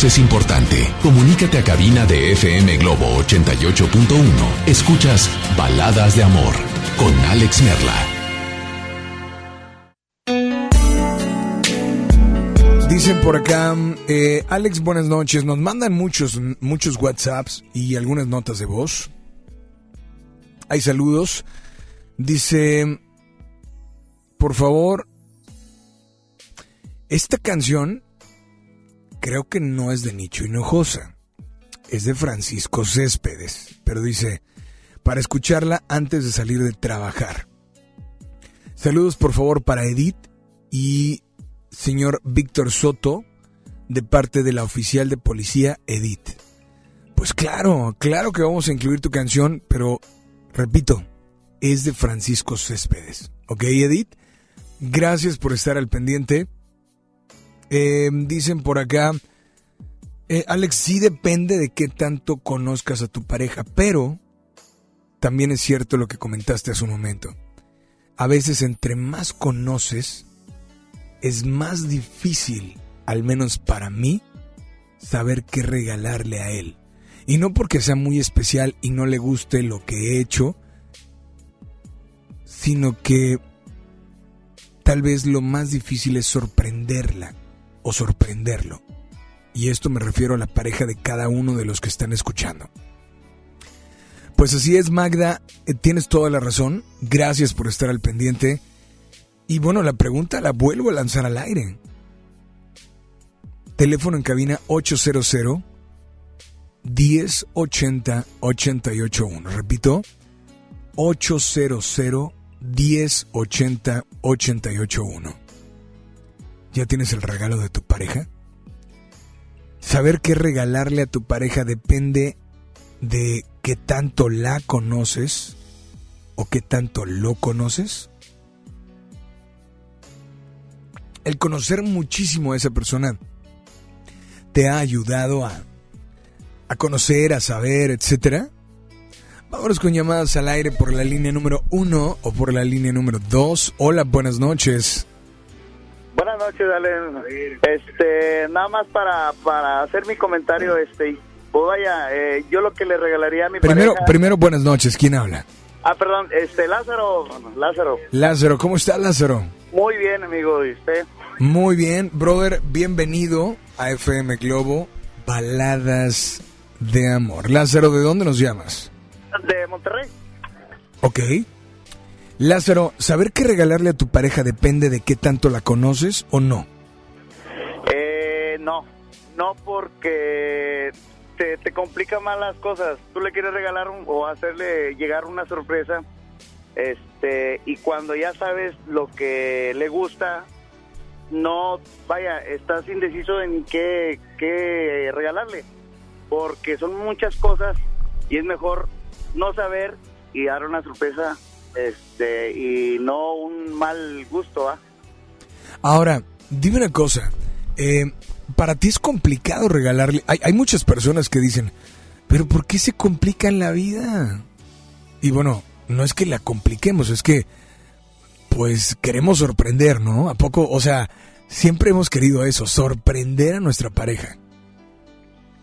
es importante. Comunícate a cabina de FM Globo 88.1. Escuchas Baladas de Amor con Alex Merla. Dicen por acá, eh, Alex, buenas noches. Nos mandan muchos, muchos WhatsApps y algunas notas de voz. Hay saludos. Dice, por favor, esta canción creo que no es de Nicho Hinojosa. Es de Francisco Céspedes. Pero dice, para escucharla antes de salir de trabajar. Saludos por favor para Edith y señor Víctor Soto de parte de la oficial de policía Edith. Pues claro, claro que vamos a incluir tu canción, pero repito, es de Francisco Céspedes. ¿Ok, Edith? Gracias por estar al pendiente. Eh, dicen por acá, eh, Alex, sí depende de qué tanto conozcas a tu pareja, pero también es cierto lo que comentaste hace un momento. A veces entre más conoces, es más difícil, al menos para mí, saber qué regalarle a él. Y no porque sea muy especial y no le guste lo que he hecho, sino que tal vez lo más difícil es sorprenderla o sorprenderlo. Y esto me refiero a la pareja de cada uno de los que están escuchando. Pues así es, Magda, eh, tienes toda la razón. Gracias por estar al pendiente. Y bueno, la pregunta la vuelvo a lanzar al aire. Teléfono en cabina 800 1080 881. Repito, 800 1080 881. ¿Ya tienes el regalo de tu pareja? Saber qué regalarle a tu pareja depende de qué tanto la conoces o qué tanto lo conoces. El conocer muchísimo a esa persona te ha ayudado a, a conocer, a saber, etcétera. Vámonos con llamadas al aire por la línea número uno o por la línea número dos. Hola, buenas noches. Buenas noches, Allen. Este, nada más para, para hacer mi comentario, este, pues vaya, eh, yo lo que le regalaría a mi Primero, pareja... primero, buenas noches. ¿Quién habla? Ah, perdón, este, Lázaro, Lázaro. Lázaro, ¿cómo está Lázaro? Muy bien, amigo, ¿y usted? Muy bien, brother, bienvenido a FM Globo, Baladas de Amor. Lázaro, ¿de dónde nos llamas? De Monterrey. Ok. Lázaro, saber qué regalarle a tu pareja depende de qué tanto la conoces o no. Eh, no, no porque te, te complica más las cosas. Tú le quieres regalar un- o hacerle llegar una sorpresa, este, y cuando ya sabes lo que le gusta, no, vaya, estás indeciso en qué, qué regalarle, porque son muchas cosas y es mejor no saber y dar una sorpresa, este, y no un mal gusto, ¿ah? Ahora, dime una cosa. eh, para ti es complicado regalarle. Hay, hay muchas personas que dicen, pero ¿por qué se complica la vida? Y bueno, no es que la compliquemos, es que, pues queremos sorprender, ¿no? ¿A poco? O sea, siempre hemos querido eso, sorprender a nuestra pareja.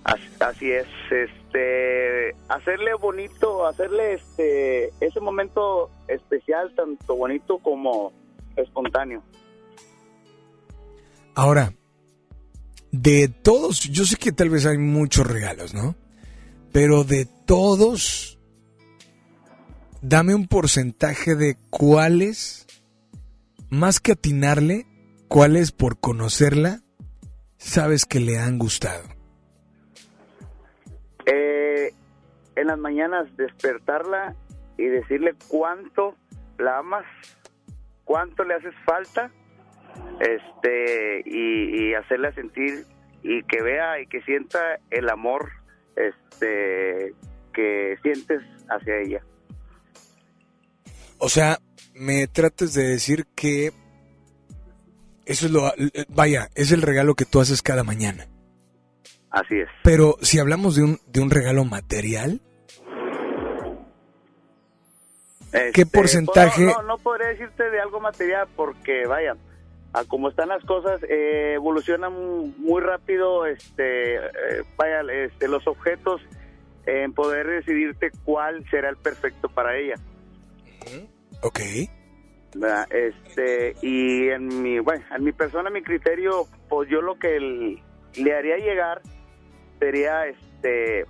Así, es, este, hacerle bonito, hacerle este, ese momento especial, tanto bonito como espontáneo. Ahora, de todos, yo sé que tal vez hay muchos regalos, ¿no? Pero de todos, dame un porcentaje de cuáles, más que atinarle, cuáles por conocerla, sabes que le han gustado. Eh, en las mañanas despertarla y decirle cuánto la amas, cuánto le haces falta, este, y, hacerla sentir y que vea y que sienta el amor, este, que sientes hacia ella. O sea, me tratas de decir que eso es lo... Vaya, es el regalo que tú haces cada mañana. Así es. Pero si hablamos de un, de un regalo material, ¿qué Este, porcentaje? No, no, no podría decirte de algo material porque, vaya, a como están las cosas, eh, evolucionan muy rápido, este, eh, vaya, este, los objetos en poder decidirte cuál será el perfecto para ella. Ok. ¿verdad? Este, y en mi, bueno, en mi persona, mi criterio, pues yo lo que el- le haría llegar sería, este,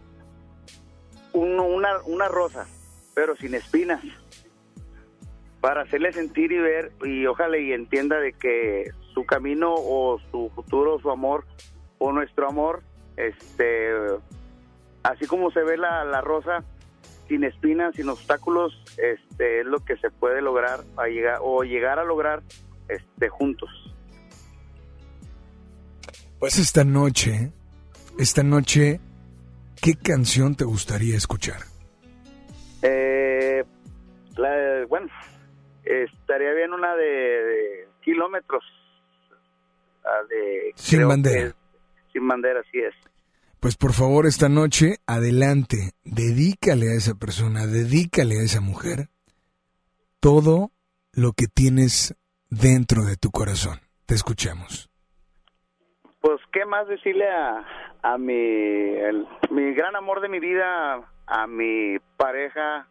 un- una, una rosa, pero sin espinas, para hacerle sentir y ver, y ojalá y entienda de que su camino o su futuro, su amor, o nuestro amor, este, así como se ve la, la rosa, sin espinas, sin obstáculos, este es lo que se puede lograr a llegar o llegar a lograr este juntos. Pues esta noche, esta noche, ¿qué canción te gustaría escuchar? Eh, la- bueno, estaría bien una de, de kilómetros. de, Sin bandera. sin bandera, así es. Pues por favor, esta noche, adelante, dedícale a esa persona, dedícale a esa mujer todo lo que tienes dentro de tu corazón. Te escuchamos. Pues, ¿qué más decirle a, a mi, mi gran amor de mi vida, a mi pareja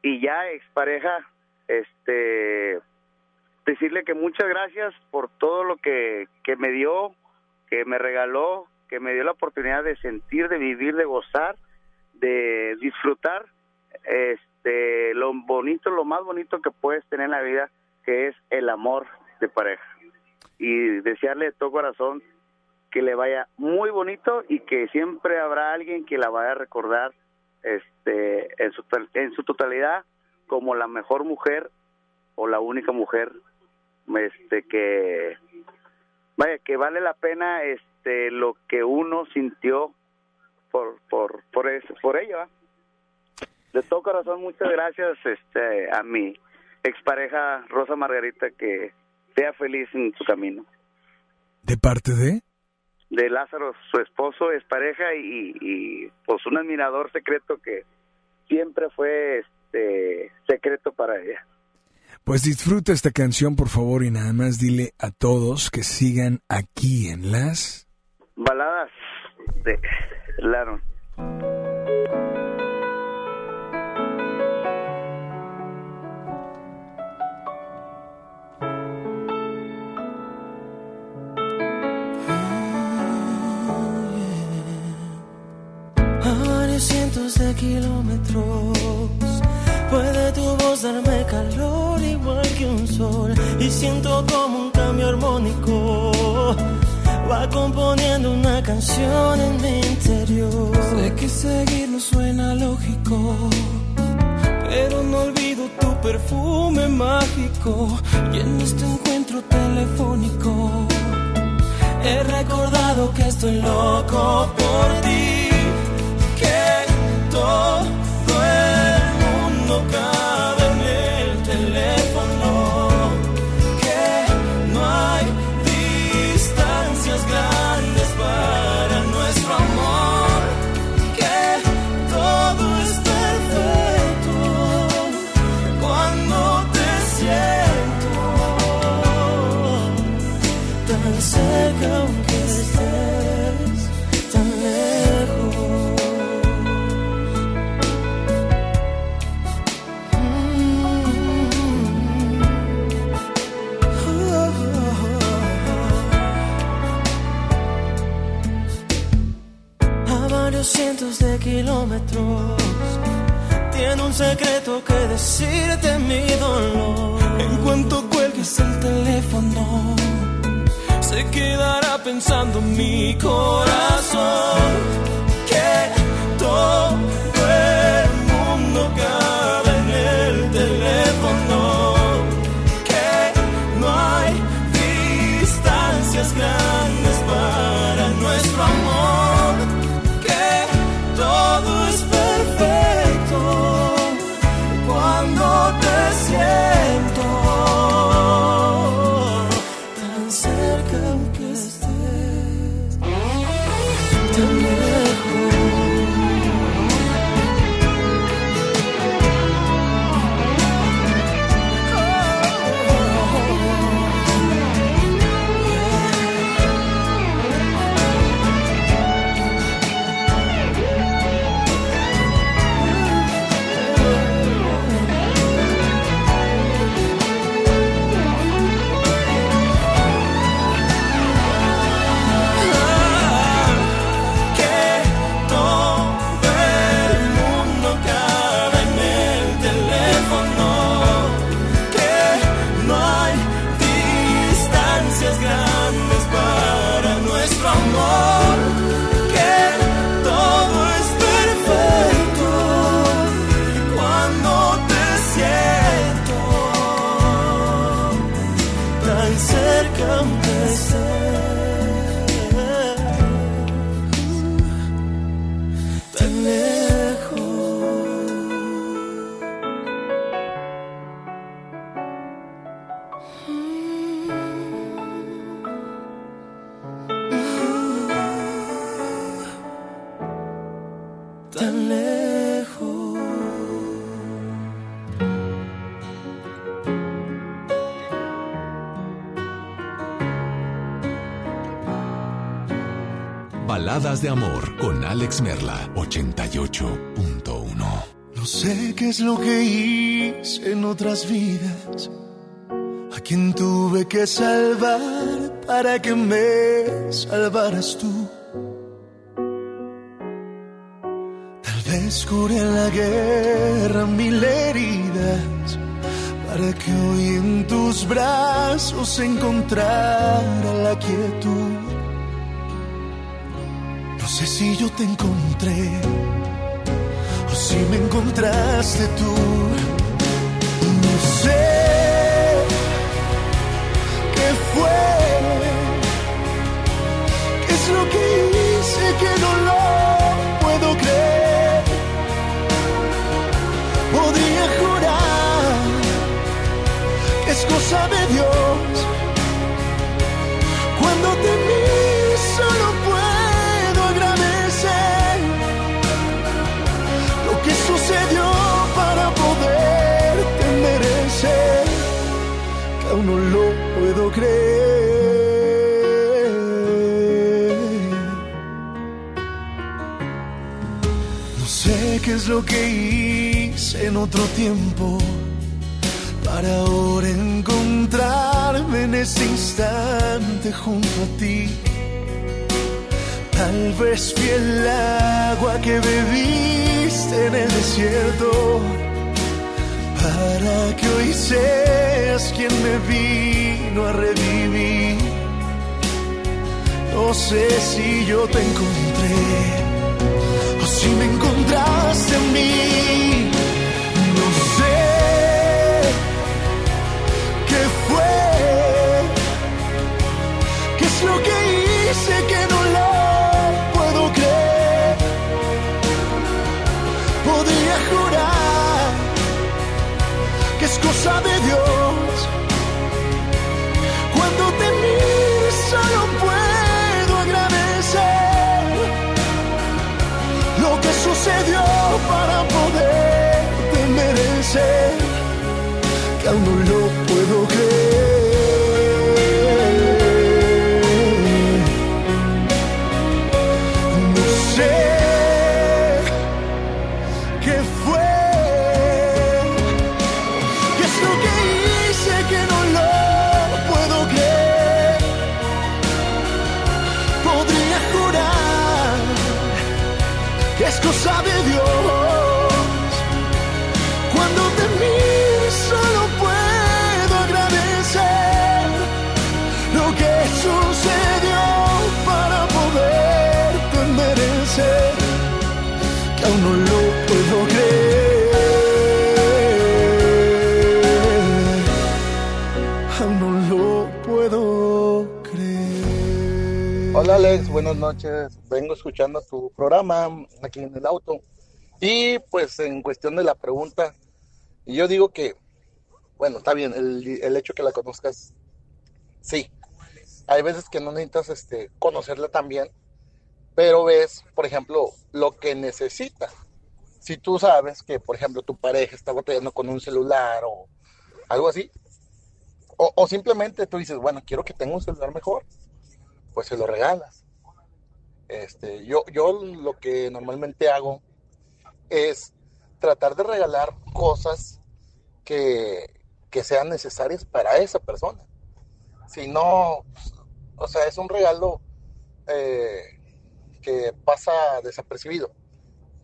y ya expareja? Este, decirle que muchas gracias por todo lo que, que me dio, que me regaló, que me dio la oportunidad de sentir, de vivir, de gozar, de disfrutar este lo bonito, lo más bonito que puedes tener en la vida, que es el amor de pareja. Y desearle de todo corazón que le vaya muy bonito y que siempre habrá alguien que la vaya a recordar este en su en su totalidad como la mejor mujer o la única mujer este que vaya que vale la pena este lo que uno sintió por por por eso por ella de todo corazón muchas gracias este a mi expareja Rosa Margarita que sea feliz en su camino ¿De parte de? De Lázaro, su esposo, es pareja y, y, pues un admirador secreto que siempre fue este secreto para ella. Pues disfruta esta canción, por favor, y nada más dile a todos que sigan aquí en las... Baladas de Laron. 12 kilómetros. Puede tu voz darme calor igual que un sol y siento como un cambio armónico. Va componiendo una canción en mi interior. Sé que seguir no suena lógico, pero no olvido tu perfume mágico y en este encuentro telefónico he recordado que estoy loco por ti. Todo cientos de kilómetros tiene un secreto que decirte mi dolor. En cuanto cuelgues el teléfono, se quedará pensando mi corazón Baladas de Amor con Alex Merla, 88.1. No sé qué es lo que hice en otras vidas, a quien tuve que salvar para que me salvaras tú. Tal vez curé en la guerra mil heridas para que hoy en tus brazos encontrara la quietud. Sé si yo te encontré o si me encontraste tú. No sé qué fue, qué es lo que hice que no lo puedo creer. Podría jurar es cosa de Dios. Puedo creer. No sé qué es lo que hice en otro tiempo para ahora encontrarme en este instante junto a ti. Tal vez fui el agua que bebiste en el desierto para que hoy seas quien me vino a. No sé si yo te encontré o si me encontraste en mí. No sé qué fue, qué es lo que hice que no lo puedo creer. Podría jurar que es cosa de que sucedió para poderte merecer que aún no lo puedo creer. Alex, buenas noches. Vengo escuchando tu programa aquí en el auto. Y pues en cuestión de la pregunta, yo digo que, bueno, está bien, el, el hecho que la conozcas, sí. Hay veces que no necesitas este, conocerla tan bien, pero ves, por ejemplo, lo que necesita. Si tú sabes que, por ejemplo, tu pareja está batallando con un celular o algo así, o, o simplemente tú dices, bueno, quiero que tenga un celular mejor, pues se lo regalas. Este, yo, yo lo que normalmente hago es tratar de regalar cosas que, que sean necesarias para esa persona. Si no, o sea, es un regalo eh, que pasa desapercibido.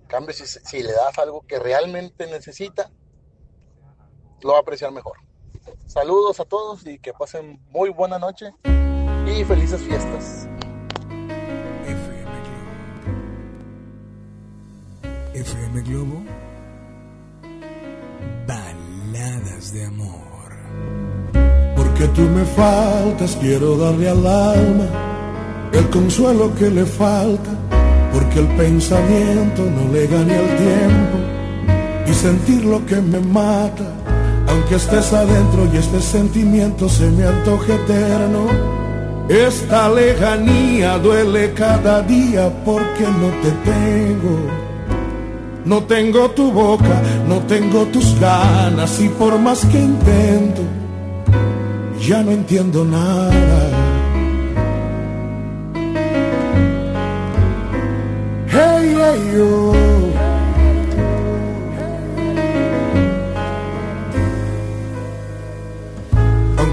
En cambio, si, si le das algo que realmente necesita, lo va a apreciar mejor. Saludos a todos y que pasen muy buena noche y felices fiestas. FM Globo. Baladas de amor. Porque tú me faltas, quiero darle al alma el consuelo que le falta. Porque el pensamiento no le gane al tiempo y sentir lo que me mata. Aunque estés adentro y este sentimiento se me antoje eterno. Esta lejanía duele cada día porque no te tengo. No tengo tu boca, no tengo tus ganas y por más que intento, ya no entiendo nada. yo.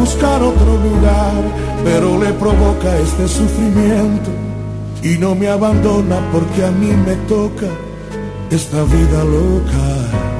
buscar otro lugar, pero le provoca este sufrimiento y no me abandona porque a mí me toca esta vida loca.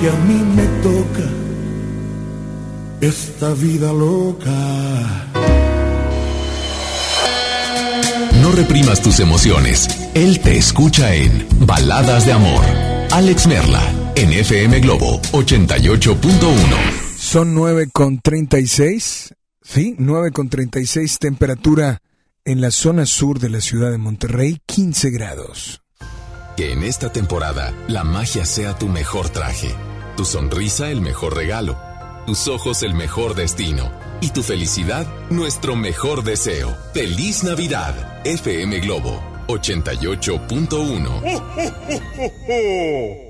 Que a mí me toca esta vida loca. No reprimas tus emociones. Él te escucha en Baladas de Amor. Alex Merla, en FM Globo 88.1. Son 9 con 36. Sí, 9 con 36. Temperatura en la zona sur de la ciudad de Monterrey, 15 grados. Que en esta temporada la magia sea tu mejor traje, tu sonrisa el mejor regalo, tus ojos el mejor destino y tu felicidad nuestro mejor deseo. Feliz Navidad, FM Globo 88.1.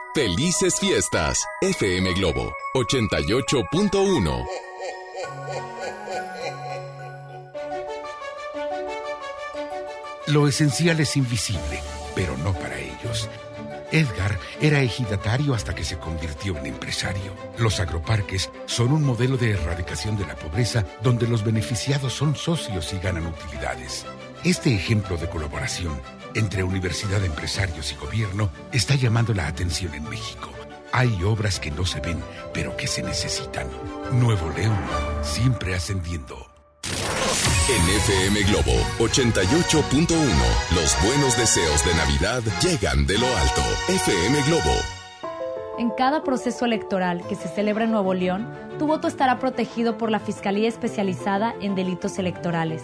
Felices fiestas. FM Globo 88.1. Lo esencial es invisible, pero no para ellos. Edgar era ejidatario hasta que se convirtió en empresario. Los agroparques son un modelo de erradicación de la pobreza donde los beneficiados son socios y ganan utilidades. Este ejemplo de colaboración entre universidad, empresarios y gobierno está llamando la atención en México. Hay obras que no se ven, pero que se necesitan. Nuevo León, siempre ascendiendo. En FM Globo 88.1, los buenos deseos de Navidad llegan de lo alto. FM Globo. En cada proceso electoral que se celebra en Nuevo León, tu voto estará protegido por la Fiscalía Especializada en Delitos Electorales.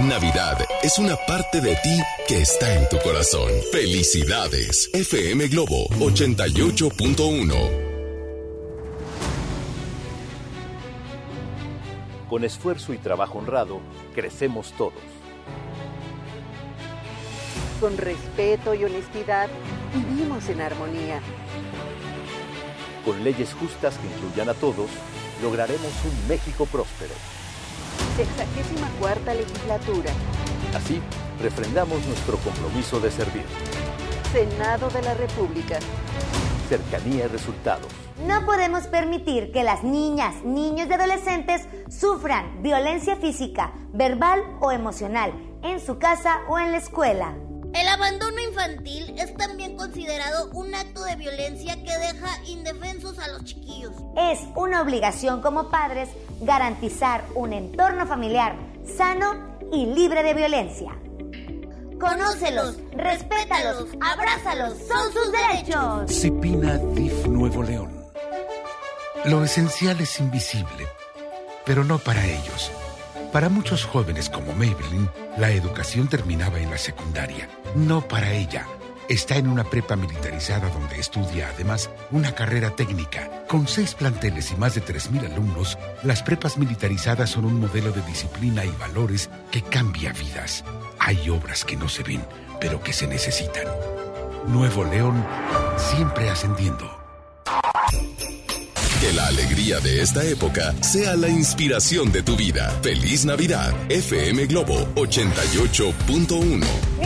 Navidad es una parte de ti que está en tu corazón. Felicidades. FM Globo 88.1. Con esfuerzo y trabajo honrado, crecemos todos. Con respeto y honestidad, vivimos en armonía. Con leyes justas que incluyan a todos, lograremos un México próspero. Sexagésima cuarta legislatura. Así, refrendamos nuestro compromiso de servir. Senado de la República. Cercanía y resultados. No podemos permitir que las niñas, niños y adolescentes sufran violencia física, verbal o emocional en su casa o en la escuela. El abandono infantil es también considerado un acto de violencia que deja indefensos a los chiquillos. Es una obligación como padres garantizar un entorno familiar sano y libre de violencia. Conócelos, respétalos, abrázalos, son sus derechos. Cipina DIF Nuevo León. Lo esencial es invisible, pero no para ellos. Para muchos jóvenes como Maybelline, la educación terminaba en la secundaria. No para ella. Está en una prepa militarizada donde estudia además una carrera técnica. Con seis planteles y más de 3.000 alumnos, las prepas militarizadas son un modelo de disciplina y valores que cambia vidas. Hay obras que no se ven, pero que se necesitan. Nuevo León, siempre ascendiendo. Que la alegría de esta época sea la inspiración de tu vida. Feliz Navidad. FM Globo 88.1.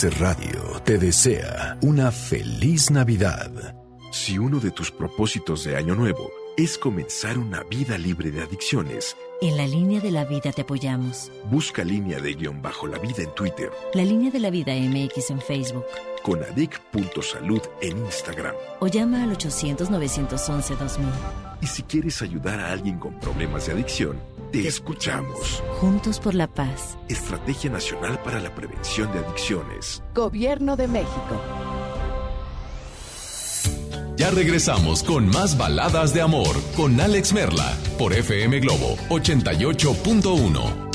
MBS Radio te desea una feliz Navidad. Si uno de tus propósitos de Año Nuevo es comenzar una vida libre de adicciones, En la línea de la vida te apoyamos. busca línea de guion bajo la vida en Twitter, La línea de la vida MX en Facebook. con adic.salud en Instagram. O llama al 800-911-2000. Y si quieres ayudar a alguien con problemas de adicción, te escuchamos. Juntos por la paz. Estrategia Nacional para la Prevención de Adicciones. Gobierno de México. Ya regresamos con más baladas de amor con Alex Merla por FM Globo 88.1.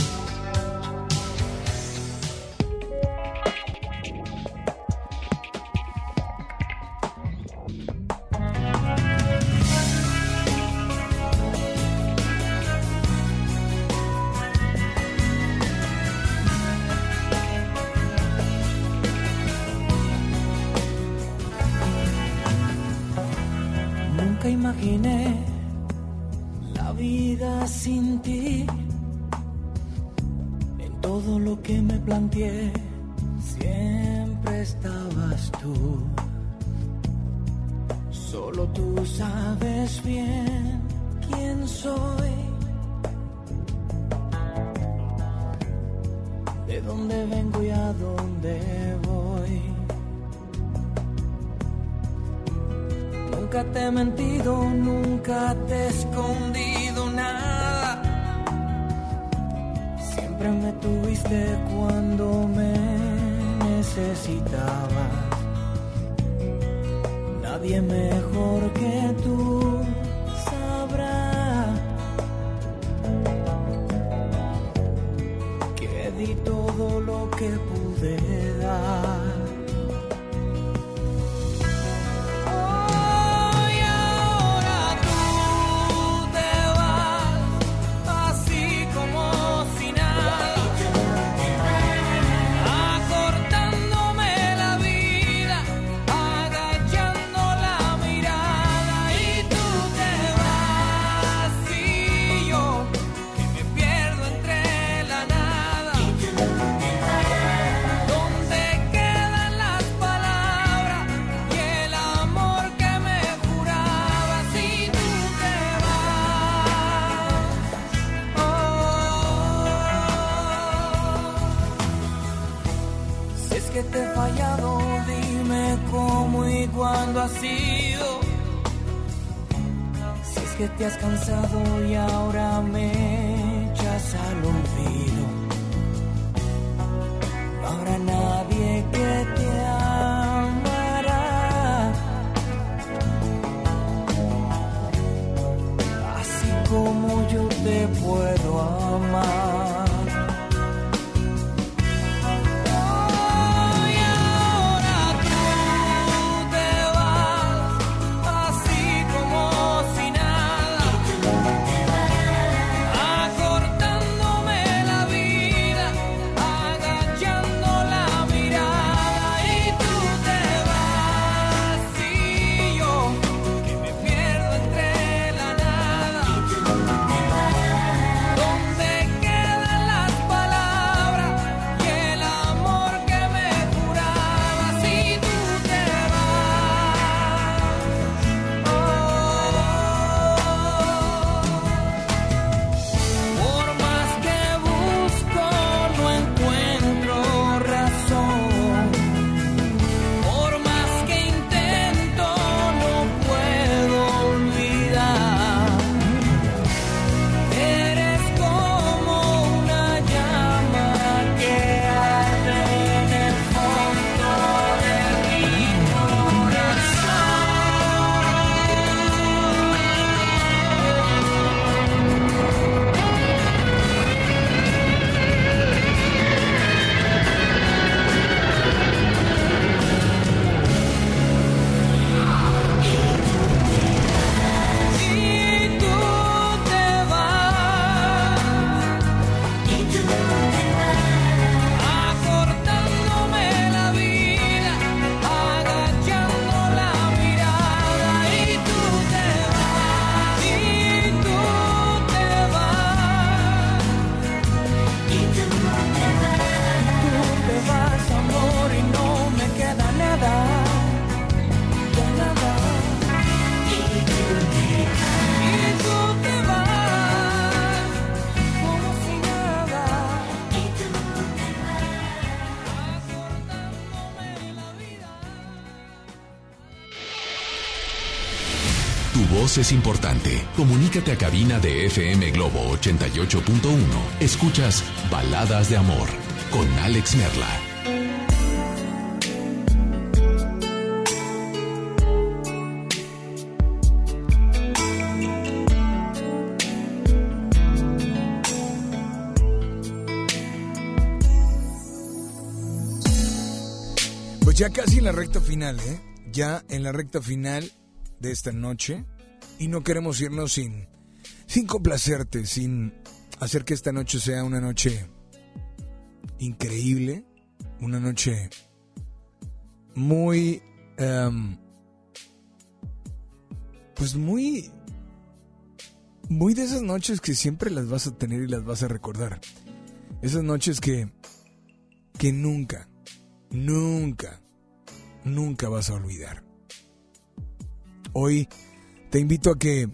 es importante. Comunícate a cabina de FM Globo 88.1. Escuchas Baladas de Amor con Alex Merla. Pues ya casi en la recta final, ¿eh? Ya en la recta final de esta noche y no queremos irnos sin, sin complacerte, sin hacer que esta noche sea una noche increíble, una noche muy, em, pues muy, muy de esas noches que siempre las vas a tener y las vas a recordar. Esas noches que, que nunca, nunca, nunca vas a olvidar. Hoy te invito a que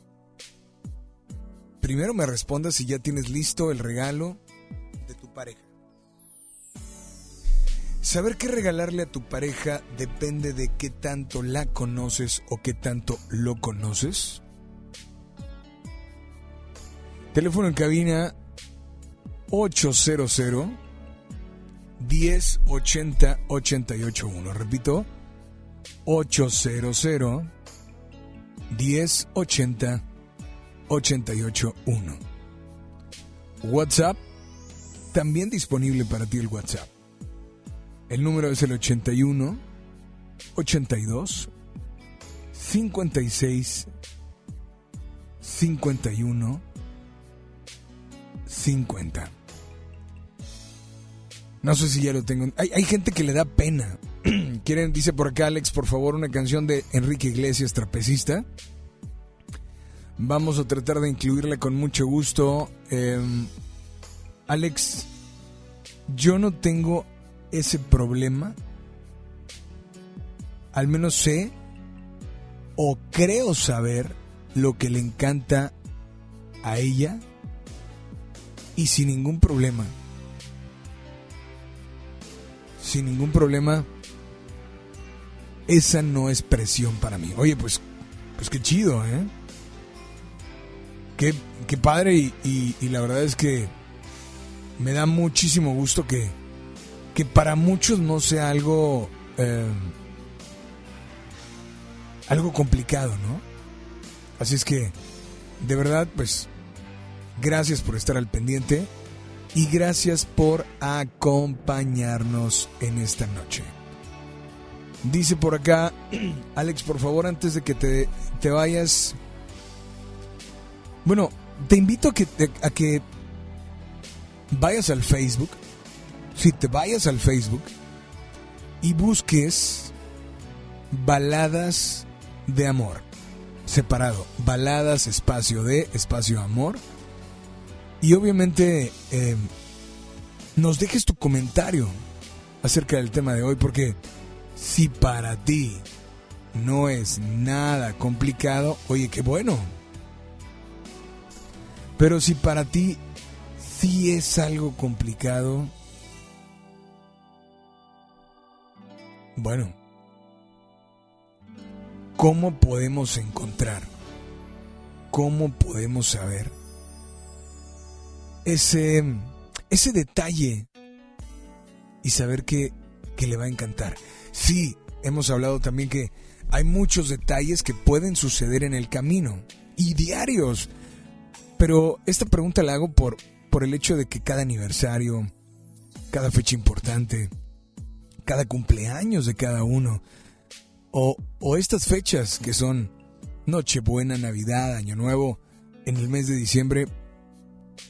primero me respondas si ya tienes listo el regalo de tu pareja. Saber qué regalarle a tu pareja depende de qué tanto la conoces o qué tanto lo conoces. Teléfono en cabina 800 1080 881. Repito, 800 1080 881. WhatsApp, también disponible para ti el WhatsApp. El número es el 81 82 56 51 50. No sé si ya lo tengo. Hay, hay gente que le da pena. Quieren, dice por acá Alex, por favor, una canción de Enrique Iglesias, trapecista. Vamos a tratar de incluirla con mucho gusto. Em, Alex, yo no tengo ese problema. Al menos sé o creo saber lo que le encanta a ella y sin ningún problema. Sin ningún problema. Esa no es presión para mí. Oye, pues, pues qué chido, ¿eh? Qué, qué padre y, y- la verdad es que me da muchísimo gusto que, que para muchos no sea algo eh, algo complicado, ¿no? Así es que, de verdad, pues, gracias por estar al pendiente y gracias por acompañarnos en esta noche. Dice por acá, Alex, por favor, antes de que te, te vayas, bueno, te invito a que, a que vayas al Facebook, si te vayas al Facebook y busques baladas de amor, separado, baladas espacio de espacio amor, y obviamente eh, nos dejes tu comentario acerca del tema de hoy, porque si para ti no es nada complicado, oye, qué bueno. Pero si para ti sí es algo complicado, bueno, ¿cómo podemos encontrar? ¿Cómo podemos saber ese, ese detalle y saber que, que le va a encantar? Sí, hemos hablado también que hay muchos detalles que pueden suceder en el camino y diarios. Pero esta pregunta la hago por, por el hecho de que cada aniversario, cada fecha importante, cada cumpleaños de cada uno, o, o estas fechas que son Nochebuena, Navidad, Año Nuevo, en el mes de diciembre,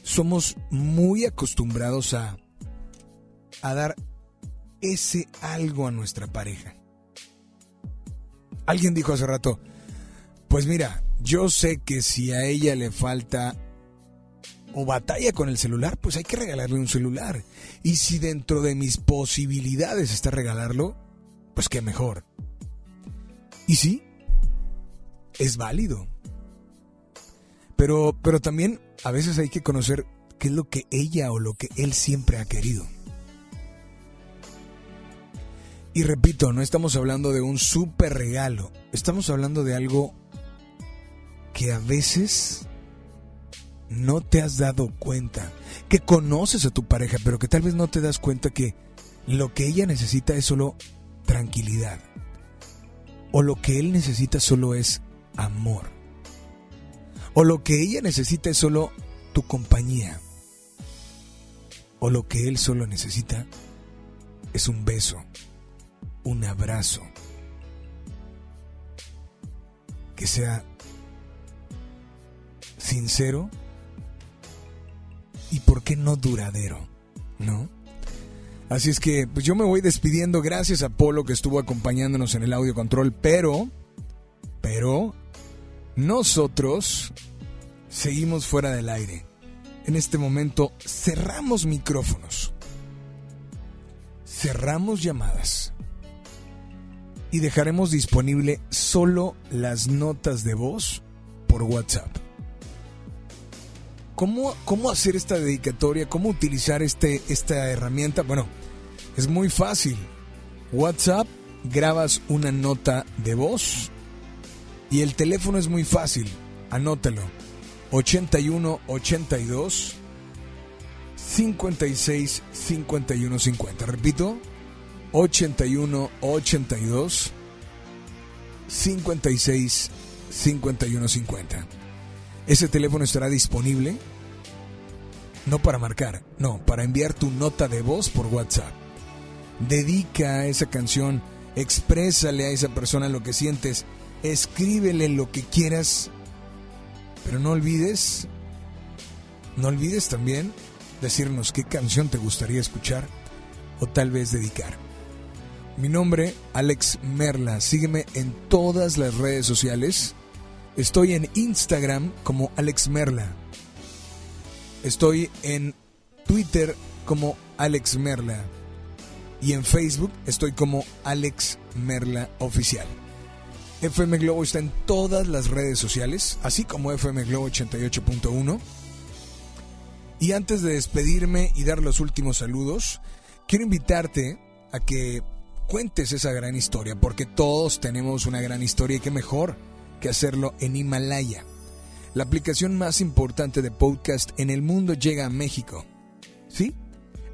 somos muy acostumbrados a, a dar ese algo a nuestra pareja. Alguien dijo hace rato, pues mira, yo sé que si a ella le falta o batalla con el celular, pues hay que regalarle un celular. Y si dentro de mis posibilidades está regalarlo, pues qué mejor. Y sí, es válido. Pero, pero también a veces hay que conocer qué es lo que ella o lo que él siempre ha querido. Y repito, no estamos hablando de un super regalo, estamos hablando de algo que a veces no te has dado cuenta, que conoces a tu pareja, pero que tal vez no te das cuenta que lo que ella necesita es solo tranquilidad, o lo que él necesita solo es amor, o lo que ella necesita es solo tu compañía, o lo que él solo necesita es un beso, un abrazo, que sea sincero y por qué no duradero, ¿no? Así es que pues yo me voy despidiendo gracias a Polo que estuvo acompañándonos en el audio control, pero pero nosotros seguimos fuera del aire. En este momento cerramos micrófonos, cerramos llamadas y dejaremos disponible solo las notas de voz por WhatsApp. ¿Cómo, cómo hacer esta dedicatoria? ¿Cómo utilizar este, esta herramienta? Bueno, es muy fácil. WhatsApp, grabas una nota de voz y el teléfono es muy fácil. Anótalo. 81 82 56 51 50. Repito, 81 82 56 51 50. Ese teléfono estará disponible no para marcar, no, para enviar tu nota de voz por WhatsApp. Dedica esa canción, exprésale a esa persona lo que sientes, escríbele lo que quieras, pero no olvides, no olvides también decirnos qué canción te gustaría escuchar o tal vez dedicar. Mi nombre, Alex Merla. Sígueme en todas las redes sociales. Estoy en Instagram como Alex Merla. Estoy en Twitter como Alex Merla. Y en Facebook estoy como Alex Merla Oficial. FM Globo está en todas las redes sociales, así como FM Globo 88.1. Y antes de despedirme y dar los últimos saludos, quiero invitarte a que cuentes esa gran historia, porque todos tenemos una gran historia y qué mejor que hacerlo en Himalaya. La aplicación más importante de podcast en el mundo llega a México. ¿Sí?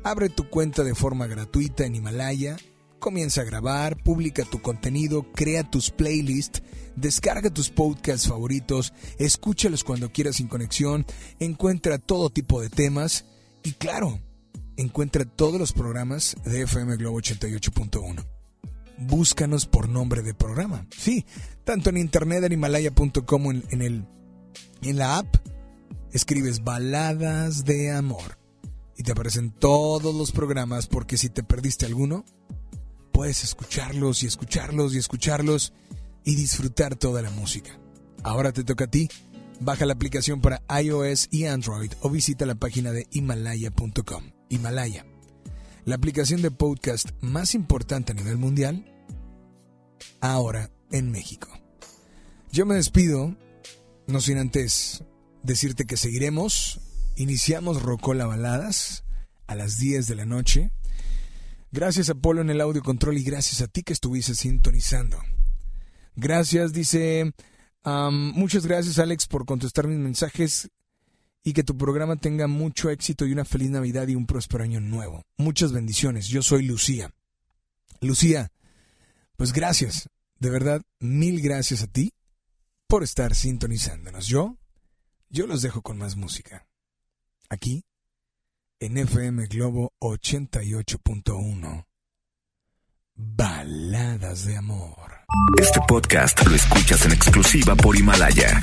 Abre tu cuenta de forma gratuita en Himalaya, comienza a grabar, publica tu contenido, crea tus playlists, descarga tus podcasts favoritos, escúchalos cuando quieras sin conexión, encuentra todo tipo de temas y claro, encuentra todos los programas de FM Globo 88.1. Búscanos por nombre de programa. Sí, tanto en internet en himalaya.com en, en, el, en la app escribes baladas de amor y te aparecen todos los programas porque si te perdiste alguno, puedes escucharlos y escucharlos y escucharlos y disfrutar toda la música. Ahora te toca a ti. Baja la aplicación para iOS y Android o visita la página de himalaya.com. Himalaya, la aplicación de podcast más importante a nivel mundial, ahora en México. Yo me despido, no sin antes decirte que seguiremos. Iniciamos Rocola Baladas a las 10 de la noche. Gracias a Polo en el audio control y gracias a ti que estuviste sintonizando. Gracias, dice. muchas gracias, Alex, por contestar mis mensajes y que tu programa tenga mucho éxito y una feliz Navidad y un próspero año nuevo. Muchas bendiciones. Yo soy Lucía. Lucía, pues gracias. De verdad, mil gracias a ti por estar sintonizándonos. Yo, yo los dejo con más música. Aquí, en FM Globo 88.1. Baladas de amor. Este podcast lo escuchas en exclusiva por Himalaya.